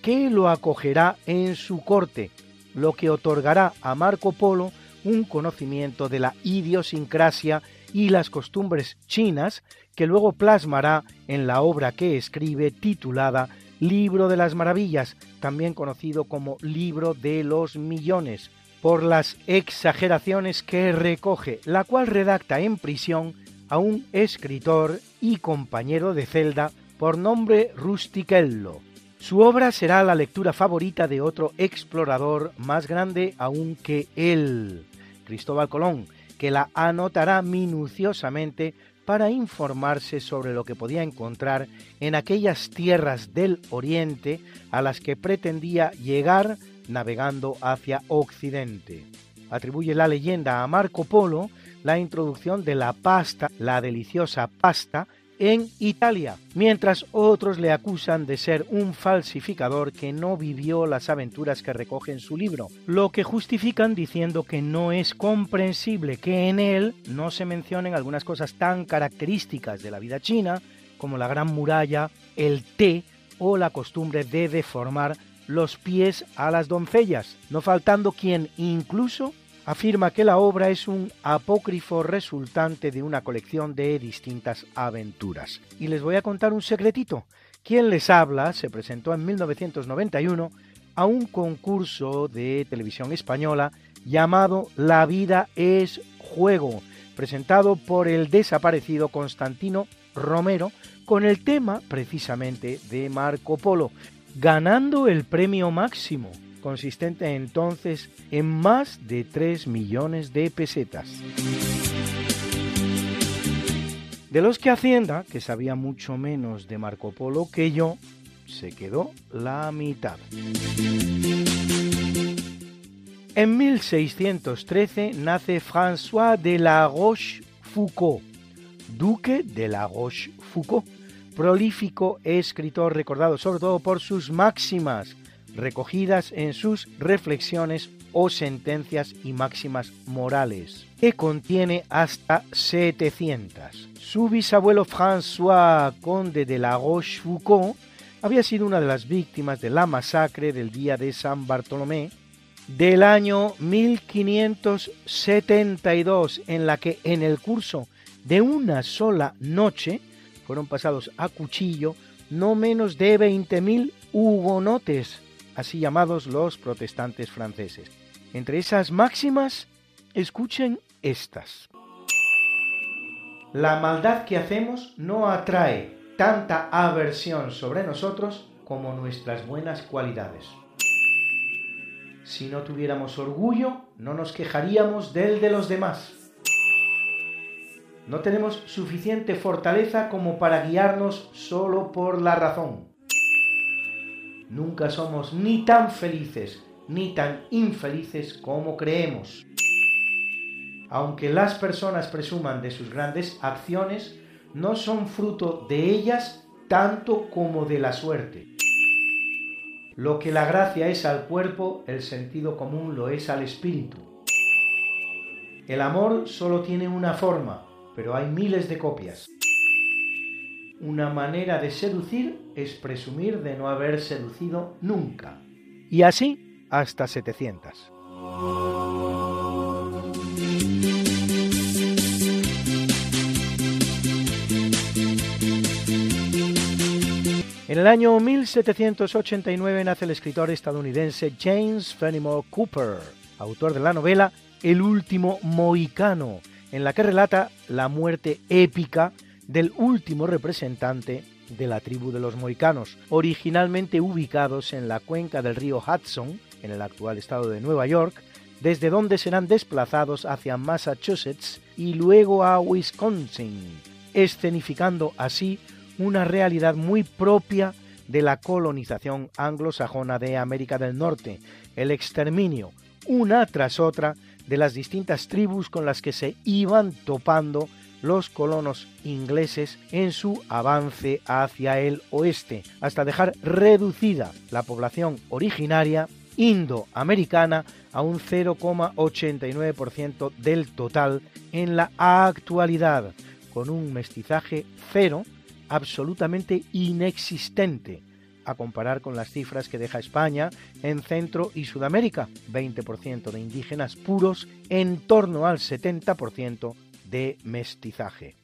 que lo acogerá en su corte, lo que otorgará a Marco Polo un conocimiento de la idiosincrasia y las costumbres chinas que luego plasmará en la obra que escribe titulada Libro de las Maravillas, también conocido como Libro de los Millones, por las exageraciones que recoge, la cual redacta en prisión a un escritor y compañero de celda por nombre Rustichello. Su obra será la lectura favorita de otro explorador más grande aún que él, Cristóbal Colón, que la anotará minuciosamente para informarse sobre lo que podía encontrar en aquellas tierras del Oriente a las que pretendía llegar navegando hacia Occidente. Atribuye la leyenda a Marco Polo la introducción de la pasta, la deliciosa pasta, en Italia, mientras otros le acusan de ser un falsificador que no vivió las aventuras que recoge en su libro, lo que justifican diciendo que no es comprensible que en él no se mencionen algunas cosas tan características de la vida china como la gran muralla, el té o la costumbre de deformar los pies a las doncellas, no faltando quien incluso afirma que la obra es un apócrifo resultante de una colección de distintas aventuras. Y les voy a contar un secretito. Quien les habla se presentó en 1991 a un concurso de televisión española llamado La vida es juego, presentado por el desaparecido Constantino Romero con el tema precisamente de Marco Polo, ganando el premio máximo, consistente entonces en más de 3 millones de pesetas. De los que Hacienda, que sabía mucho menos de Marco Polo que yo, se quedó la mitad. En 1613 nace François de la Rochefoucauld, duque de la Rochefoucauld, prolífico escritor recordado sobre todo por sus máximas, recogidas en sus reflexiones o sentencias y máximas morales, que contiene hasta 700. Su bisabuelo François Conde de la Rochefoucauld había sido una de las víctimas de la masacre del día de San Bartolomé del año 1572, en la que en el curso de una sola noche fueron pasados a cuchillo no menos de 20.000 hugonotes así llamados los protestantes franceses. Entre esas máximas, escuchen estas. La maldad que hacemos no atrae tanta aversión sobre nosotros como nuestras buenas cualidades. Si no tuviéramos orgullo, no nos quejaríamos del de los demás. No tenemos suficiente fortaleza como para guiarnos solo por la razón. Nunca somos ni tan felices ni tan infelices como creemos. Aunque las personas presuman de sus grandes acciones, no son fruto de ellas tanto como de la suerte. Lo que la gracia es al cuerpo, el sentido común lo es al espíritu. El amor solo tiene una forma, pero hay miles de copias. Una manera de seducir es presumir de no haber seducido nunca. Y así hasta 700. En el año 1789 nace el escritor estadounidense James Fenimore Cooper, autor de la novela El último mohicano, en la que relata la muerte épica del último representante de la tribu de los mohicanos, originalmente ubicados en la cuenca del río Hudson, en el actual estado de Nueva York, desde donde serán desplazados hacia Massachusetts y luego a Wisconsin, escenificando así una realidad muy propia de la colonización anglosajona de América del Norte, el exterminio, una tras otra, de las distintas tribus con las que se iban topando los colonos ingleses en su avance hacia el oeste, hasta dejar reducida la población originaria indoamericana a un 0,89% del total en la actualidad, con un mestizaje cero absolutamente inexistente, a comparar con las cifras que deja España en Centro y Sudamérica, 20% de indígenas puros en torno al 70% de mestizaje.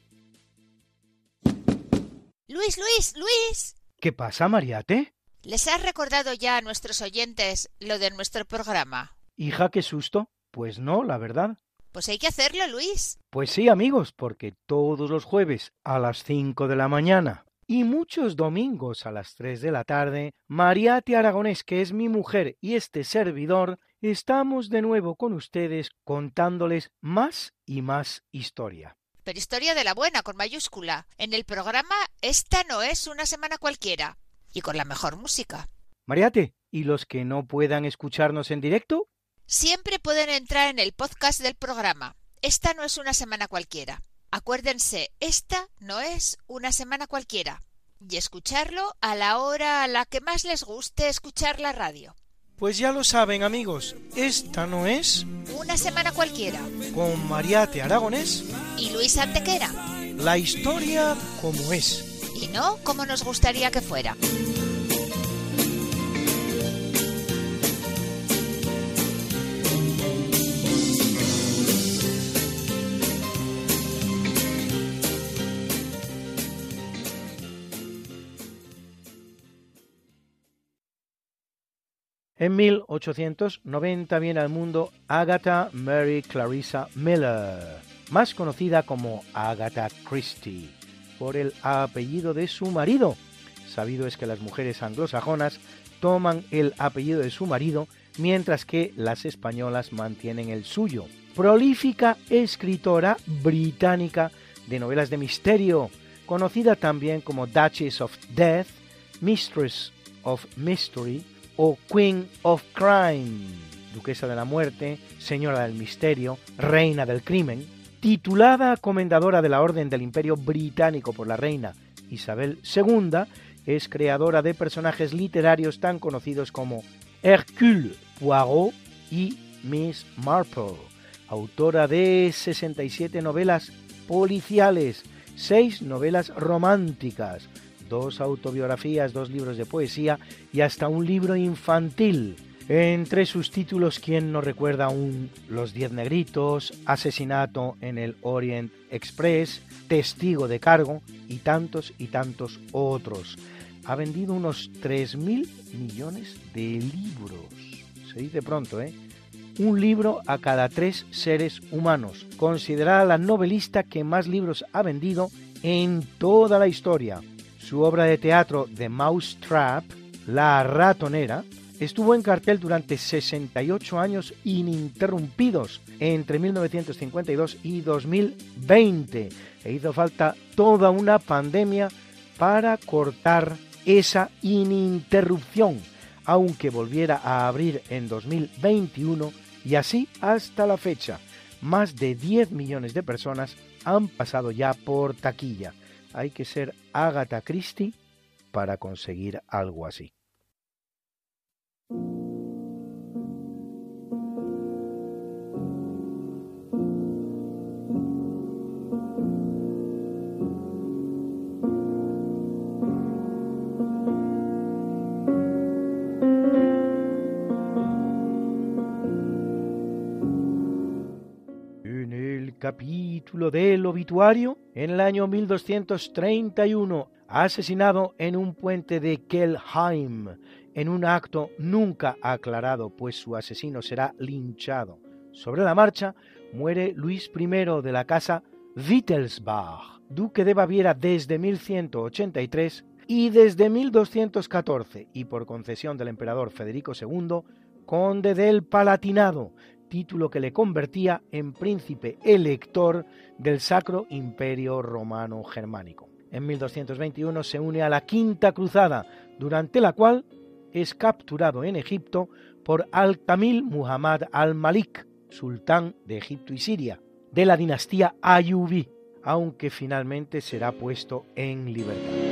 Luis, Luis, Luis. ¿Qué pasa, Mariate? ¿Les has recordado ya a nuestros oyentes lo de nuestro programa? Hija, qué susto. Pues no, la verdad. Pues hay que hacerlo, Luis. Pues sí, amigos, porque todos los jueves a las 5 de la mañana y muchos domingos a las 3 de la tarde, Mariate Aragonés, que es mi mujer y este servidor, estamos de nuevo con ustedes contándoles más y más historia. Pero historia de la buena, con mayúscula. En el programa Esta no es una semana cualquiera. Y con la mejor música. Mariate, ¿y los que no puedan escucharnos en directo? Siempre pueden entrar en el podcast del programa. Esta no es una semana cualquiera. Acuérdense, esta no es una semana cualquiera. Y escucharlo a la hora a la que más les guste escuchar la radio. Pues ya lo saben amigos, esta no es... Una semana cualquiera. Con Mariate Aragonés. Y Luis Antequera. La historia como es. Y no como nos gustaría que fuera. En 1890 viene al mundo Agatha Mary Clarissa Miller, más conocida como Agatha Christie, por el apellido de su marido. Sabido es que las mujeres anglosajonas toman el apellido de su marido, mientras que las españolas mantienen el suyo. Prolífica escritora británica de novelas de misterio, conocida también como Duchess of Death, Mistress of Mystery, o Queen of Crime, duquesa de la muerte, señora del misterio, reina del crimen, titulada comendadora de la Orden del Imperio Británico por la reina Isabel II, es creadora de personajes literarios tan conocidos como Hercule Poirot y Miss Marple, autora de 67 novelas policiales, 6 novelas románticas, dos autobiografías, dos libros de poesía y hasta un libro infantil. Entre sus títulos, ¿quién no recuerda aún Los Diez Negritos, Asesinato en el Orient Express, Testigo de Cargo y tantos y tantos otros? Ha vendido unos 3.000 millones de libros. Se dice pronto, ¿eh? Un libro a cada tres seres humanos. Considerada la novelista que más libros ha vendido en toda la historia. Su obra de teatro The Mouse Trap, La ratonera, estuvo en cartel durante 68 años ininterrumpidos entre 1952 y 2020 e hizo falta toda una pandemia para cortar esa ininterrupción, aunque volviera a abrir en 2021 y así hasta la fecha. Más de 10 millones de personas han pasado ya por taquilla hay que ser Agatha Christie para conseguir algo así. Capítulo del obituario, en el año 1231, asesinado en un puente de Kelheim, en un acto nunca aclarado, pues su asesino será linchado. Sobre la marcha, muere Luis I de la casa Wittelsbach, duque de Baviera desde 1183 y desde 1214, y por concesión del emperador Federico II, conde del Palatinado, título que le convertía en príncipe elector del Sacro Imperio Romano Germánico. En 1221 se une a la Quinta Cruzada, durante la cual es capturado en Egipto por Al-Tamil Muhammad al-Malik, sultán de Egipto y Siria, de la dinastía Ayubí, aunque finalmente será puesto en libertad.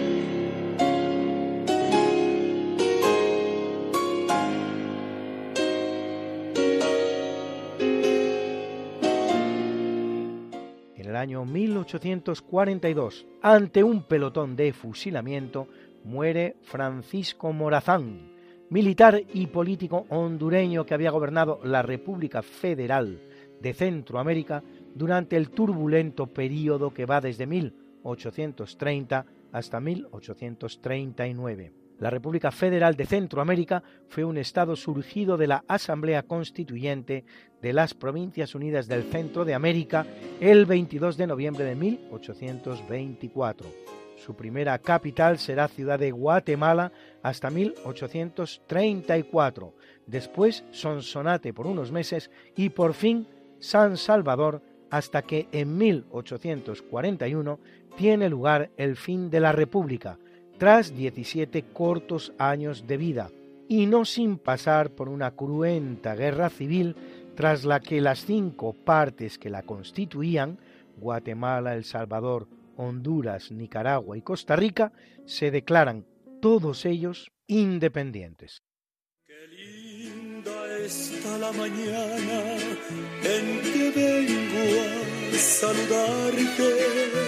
Año 1842, ante un pelotón de fusilamiento, muere Francisco Morazán, militar y político hondureño que había gobernado la República Federal de Centroamérica durante el turbulento período que va desde 1830 hasta 1839. La República Federal de Centroamérica fue un estado surgido de la Asamblea Constituyente de las Provincias Unidas del Centro de América el 22 de noviembre de 1824. Su primera capital será ciudad de Guatemala hasta 1834, después Sonsonate por unos meses y por fin San Salvador hasta que en 1841 tiene lugar el fin de la República, tras 17 cortos años de vida, y no sin pasar por una cruenta guerra civil tras la que las cinco partes que la constituían, Guatemala, El Salvador, Honduras, Nicaragua y Costa Rica, se declaran todos ellos independientes. Qué linda está la mañana en que vengo a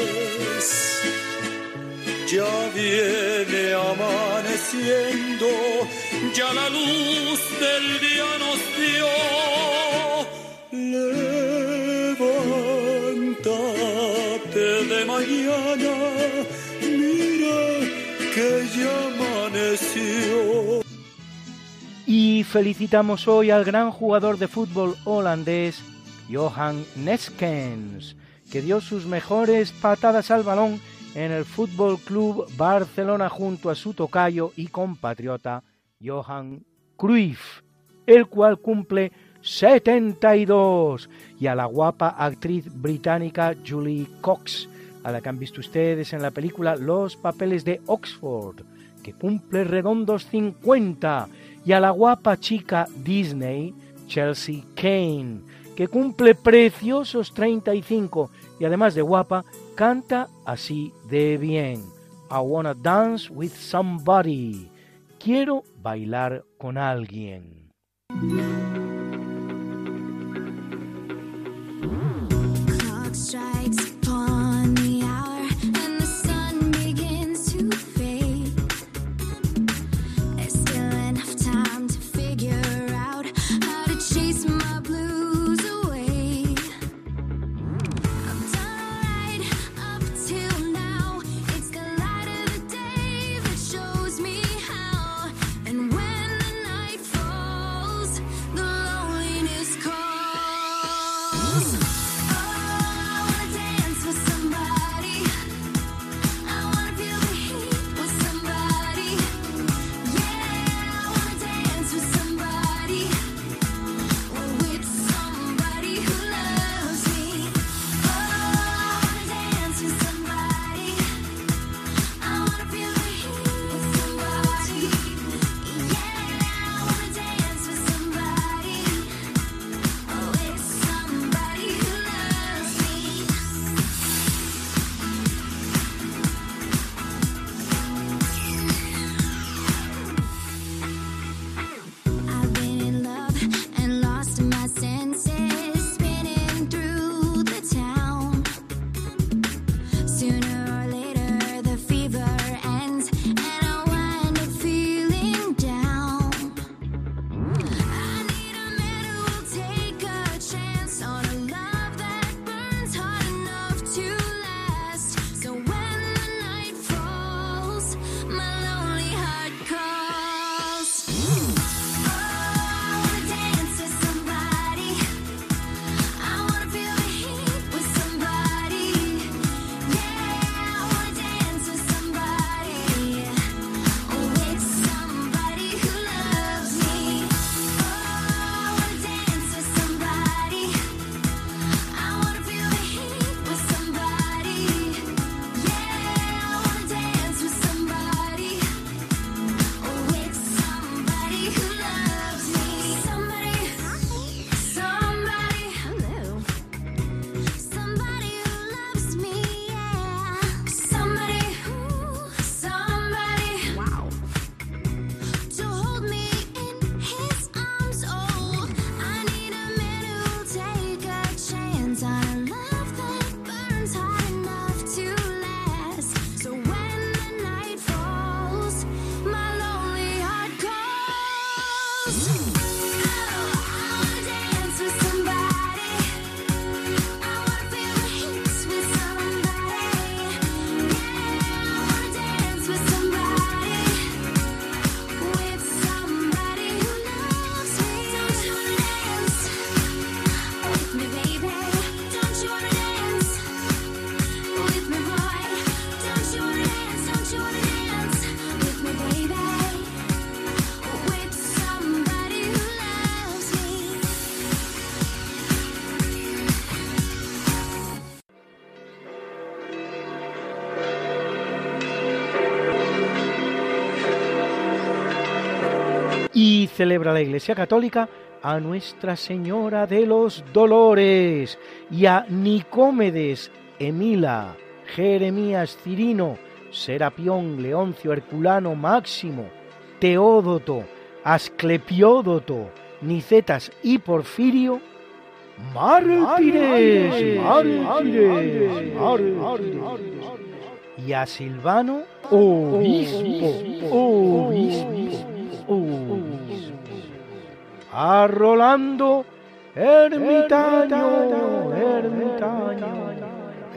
ya viene amaneciendo, ya la luz del día nos dio. Levántate de mañana, mira que ya amaneció. Y felicitamos hoy al gran jugador de fútbol holandés, Johan Neskens, que dio sus mejores patadas al balón en el Fútbol Club Barcelona junto a su tocayo y compatriota Johan Cruyff, el cual cumple 72, y a la guapa actriz británica Julie Cox, a la que han visto ustedes en la película Los papeles de Oxford, que cumple redondos 50, y a la guapa chica Disney Chelsea Kane, que cumple preciosos 35 y además de guapa, canta así de bien. I wanna dance with somebody. Quiero bailar con alguien. Celebra la Iglesia Católica a Nuestra Señora de los Dolores y a Nicómedes, Emila, Jeremías, Cirino, Serapión, Leoncio, Herculano, Máximo, Teódoto, Asclepiódoto, Nicetas y Porfirio, mártires, mártires, y a Silvano, obispo, obispo, a Rolando, ermitaño, ermitaño,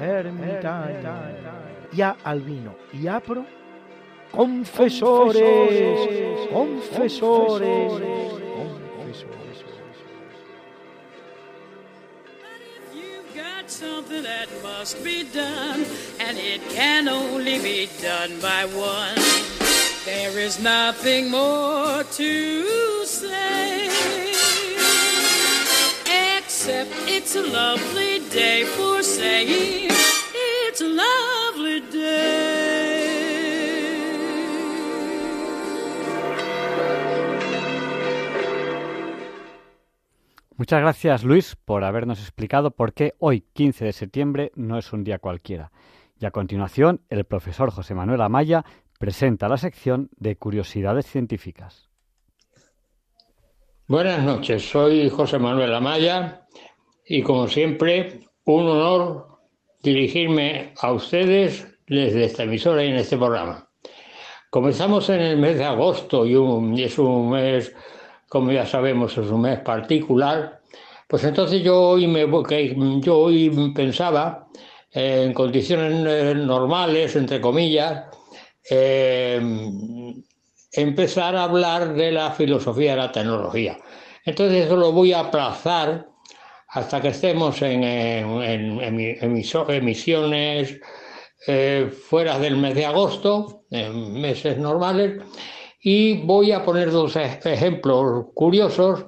ermitaño, y a Albino y a Pro, confesores, confesores, confesores. something that must be done, and it can only be done by one. There is nothing more to say, except it's a lovely day for saying it's a lovely day. Muchas gracias Luis por habernos explicado por qué hoy, 15 de septiembre, no es un día cualquiera. Y a continuación, el profesor José Manuel Amaya presenta la sección de curiosidades científicas. Buenas noches, soy José Manuel Amaya y como siempre, un honor dirigirme a ustedes desde esta emisora y en este programa. Comenzamos en el mes de agosto y, es un mes como ya sabemos es un mes particular, pues entonces yo hoy, me, yo hoy pensaba en condiciones eh, normales, entre comillas, em, empezar a hablar de la filosofía de la tecnología. Entonces eso lo voy a aplazar hasta que estemos en, emisiones eh, fuera del mes de agosto, en meses normales, y voy a poner dos ejemplos curiosos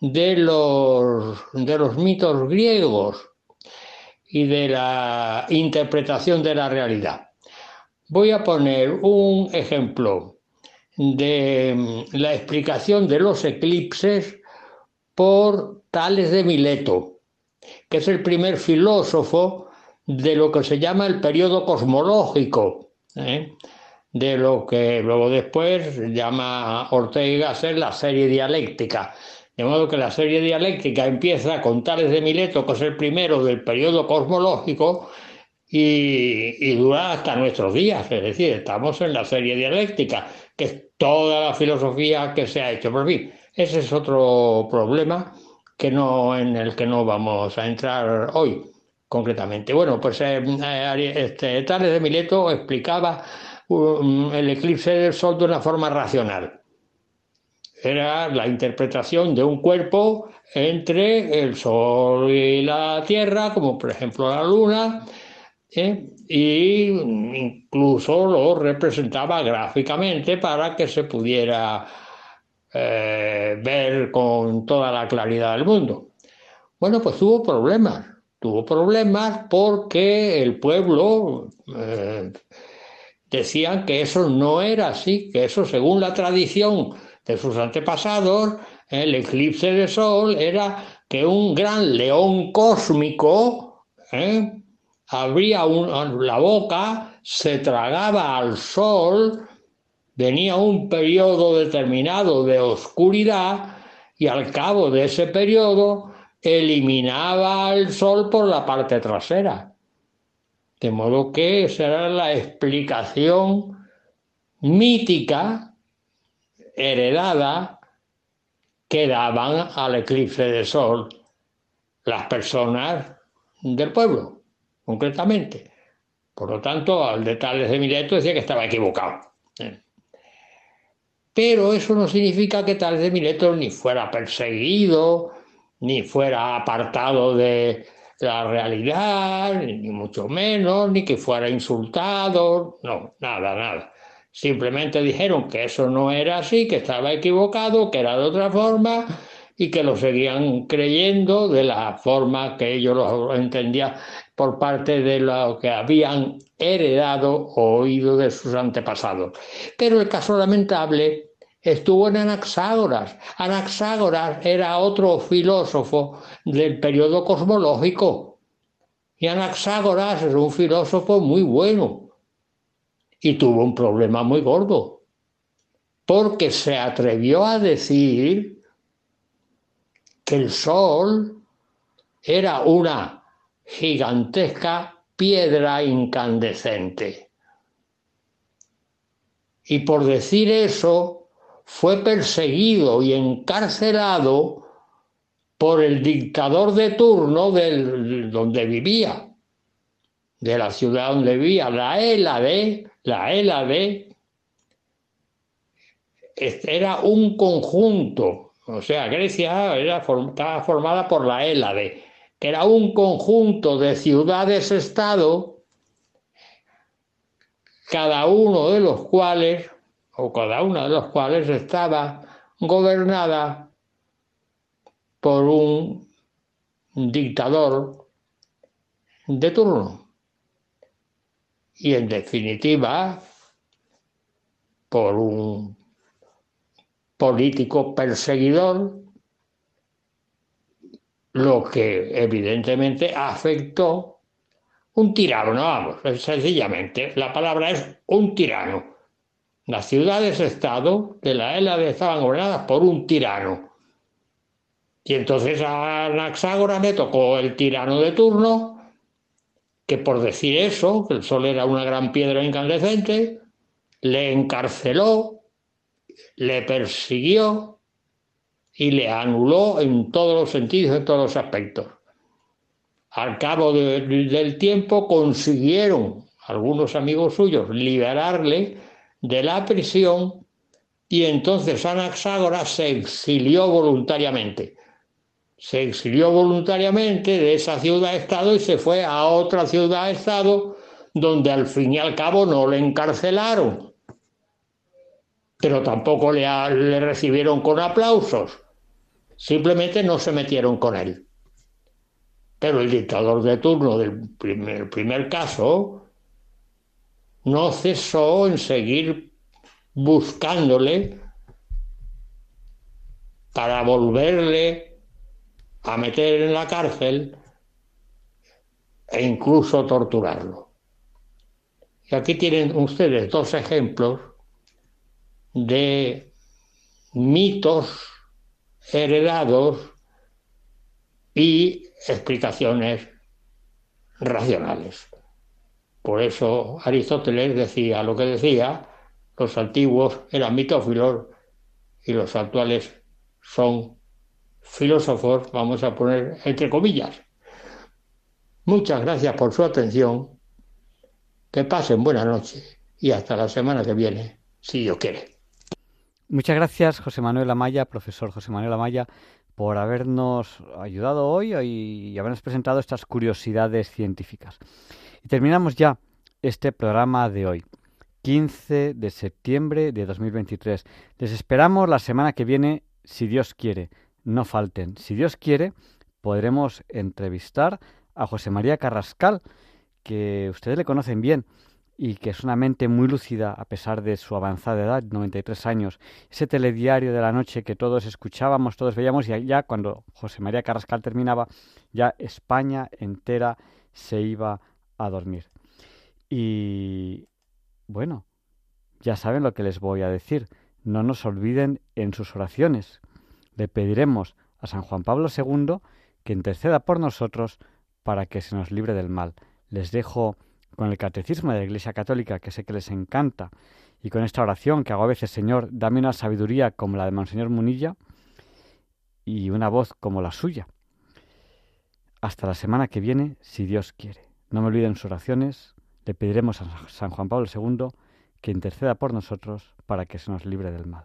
de los, de los mitos griegos y de la interpretación de la realidad. Voy a poner un ejemplo de la explicación de los eclipses por Tales de Mileto, que es el primer filósofo de lo que se llama el periodo cosmológico. ¿eh? de lo que luego después llama Ortega ser la serie dialéctica. De modo que la serie dialéctica empieza con Tales de Mileto, que es el primero del periodo cosmológico, y, dura hasta nuestros días. Es decir, estamos en la serie dialéctica, que es toda la filosofía que se ha hecho. Por fin, ese es otro problema que no, en el que no vamos a entrar hoy concretamente. Bueno, pues eh, este, Tales de Mileto explicaba el eclipse del Sol de una forma racional. Era la interpretación de un cuerpo entre el Sol y la Tierra, como por ejemplo la Luna, ¿eh? y incluso lo representaba gráficamente para que se pudiera eh, ver con toda la claridad del mundo. Bueno, pues tuvo problemas, tuvo problemas porque el pueblo eh, decían que eso no era así, que eso según la tradición de sus antepasados, el eclipse de sol era que un gran león cósmico ¿eh? Abría la boca, se tragaba al sol, venía un periodo determinado de oscuridad y al cabo de ese periodo eliminaba al sol por la parte trasera. De modo que esa era la explicación mítica, heredada, que daban al eclipse de sol las personas del pueblo, concretamente. Por lo tanto, al de Tales de Mileto decía que estaba equivocado. Pero eso no significa que Tales de Mileto ni fuera perseguido, ni fuera apartado de, la realidad, ni mucho menos, ni que fuera insultado, no, nada, nada. Simplemente dijeron que eso no era así, que estaba equivocado, que era de otra forma y que lo seguían creyendo de la forma que ellos lo entendían por parte de lo que habían heredado o oído de sus antepasados. Pero el caso lamentable estuvo en Anaxágoras. Anaxágoras era otro filósofo del periodo cosmológico. Y Anaxágoras es un filósofo muy bueno. Y tuvo un problema muy gordo. Porque se atrevió a decir que el Sol era una gigantesca piedra incandescente. Y por decir eso, fue perseguido y encarcelado por el dictador de turno del, donde vivía, de la ciudad donde vivía, la Élade, la Élade, era un conjunto, o sea, Grecia era, estaba formada por la que era un conjunto de ciudades-estado, cada uno de los cuales o cada una de los cuales estaba gobernada por un dictador de turno. Y en definitiva, por un político perseguidor, lo que evidentemente afectó un tirano, vamos, sencillamente, la palabra es un tirano. Las ciudades-estado de la Hélade estaban gobernadas por un tirano. Y entonces a Anaxágora me tocó el tirano de turno, que por decir eso, que el sol era una gran piedra incandescente, le encarceló, le persiguió y le anuló en todos los sentidos, en todos los aspectos. Al cabo del tiempo consiguieron algunos amigos suyos liberarle de la prisión y entonces Anaxágoras se exilió voluntariamente. Se exilió voluntariamente de esa ciudad-estado y se fue a otra ciudad-estado donde al fin y al cabo no le encarcelaron, pero tampoco le, le recibieron con aplausos, simplemente no se metieron con él. Pero el dictador de turno del primer, primer caso no cesó en seguir buscándole para volverle a meter en la cárcel e incluso torturarlo. Y aquí tienen ustedes dos ejemplos de mitos heredados y explicaciones racionales. Por eso Aristóteles decía lo que decía, los antiguos eran mitófilos y los actuales son filósofos, vamos a poner entre comillas. Muchas gracias por su atención, que pasen buena noche y hasta la semana que viene, si Dios quiere. Muchas gracias, José Manuel Amaya, profesor José Manuel Amaya, por habernos ayudado hoy y habernos presentado estas curiosidades científicas. Y terminamos ya este programa de hoy, 15 de septiembre de 2023. Les esperamos la semana que viene, si Dios quiere. No falten. Si Dios quiere, podremos entrevistar a José María Carrascal, que ustedes le conocen bien y que es una mente muy lúcida a pesar de su avanzada edad, 93 años. Ese telediario de la noche que todos escuchábamos, todos veíamos y ya cuando José María Carrascal terminaba, ya España entera se iba a dormir. Y bueno, ya saben lo que les voy a decir. No nos olviden en sus oraciones. Le pediremos a San Juan Pablo II que interceda por nosotros para que se nos libre del mal. Les dejo con el catecismo de la Iglesia Católica, que sé que les encanta, y con esta oración que hago a veces, Señor, dame una sabiduría como la de Monseñor Munilla y una voz como la suya. Hasta la semana que viene, si Dios quiere. No me olviden sus oraciones. Le pediremos a San Juan Pablo II que interceda por nosotros para que se nos libre del mal.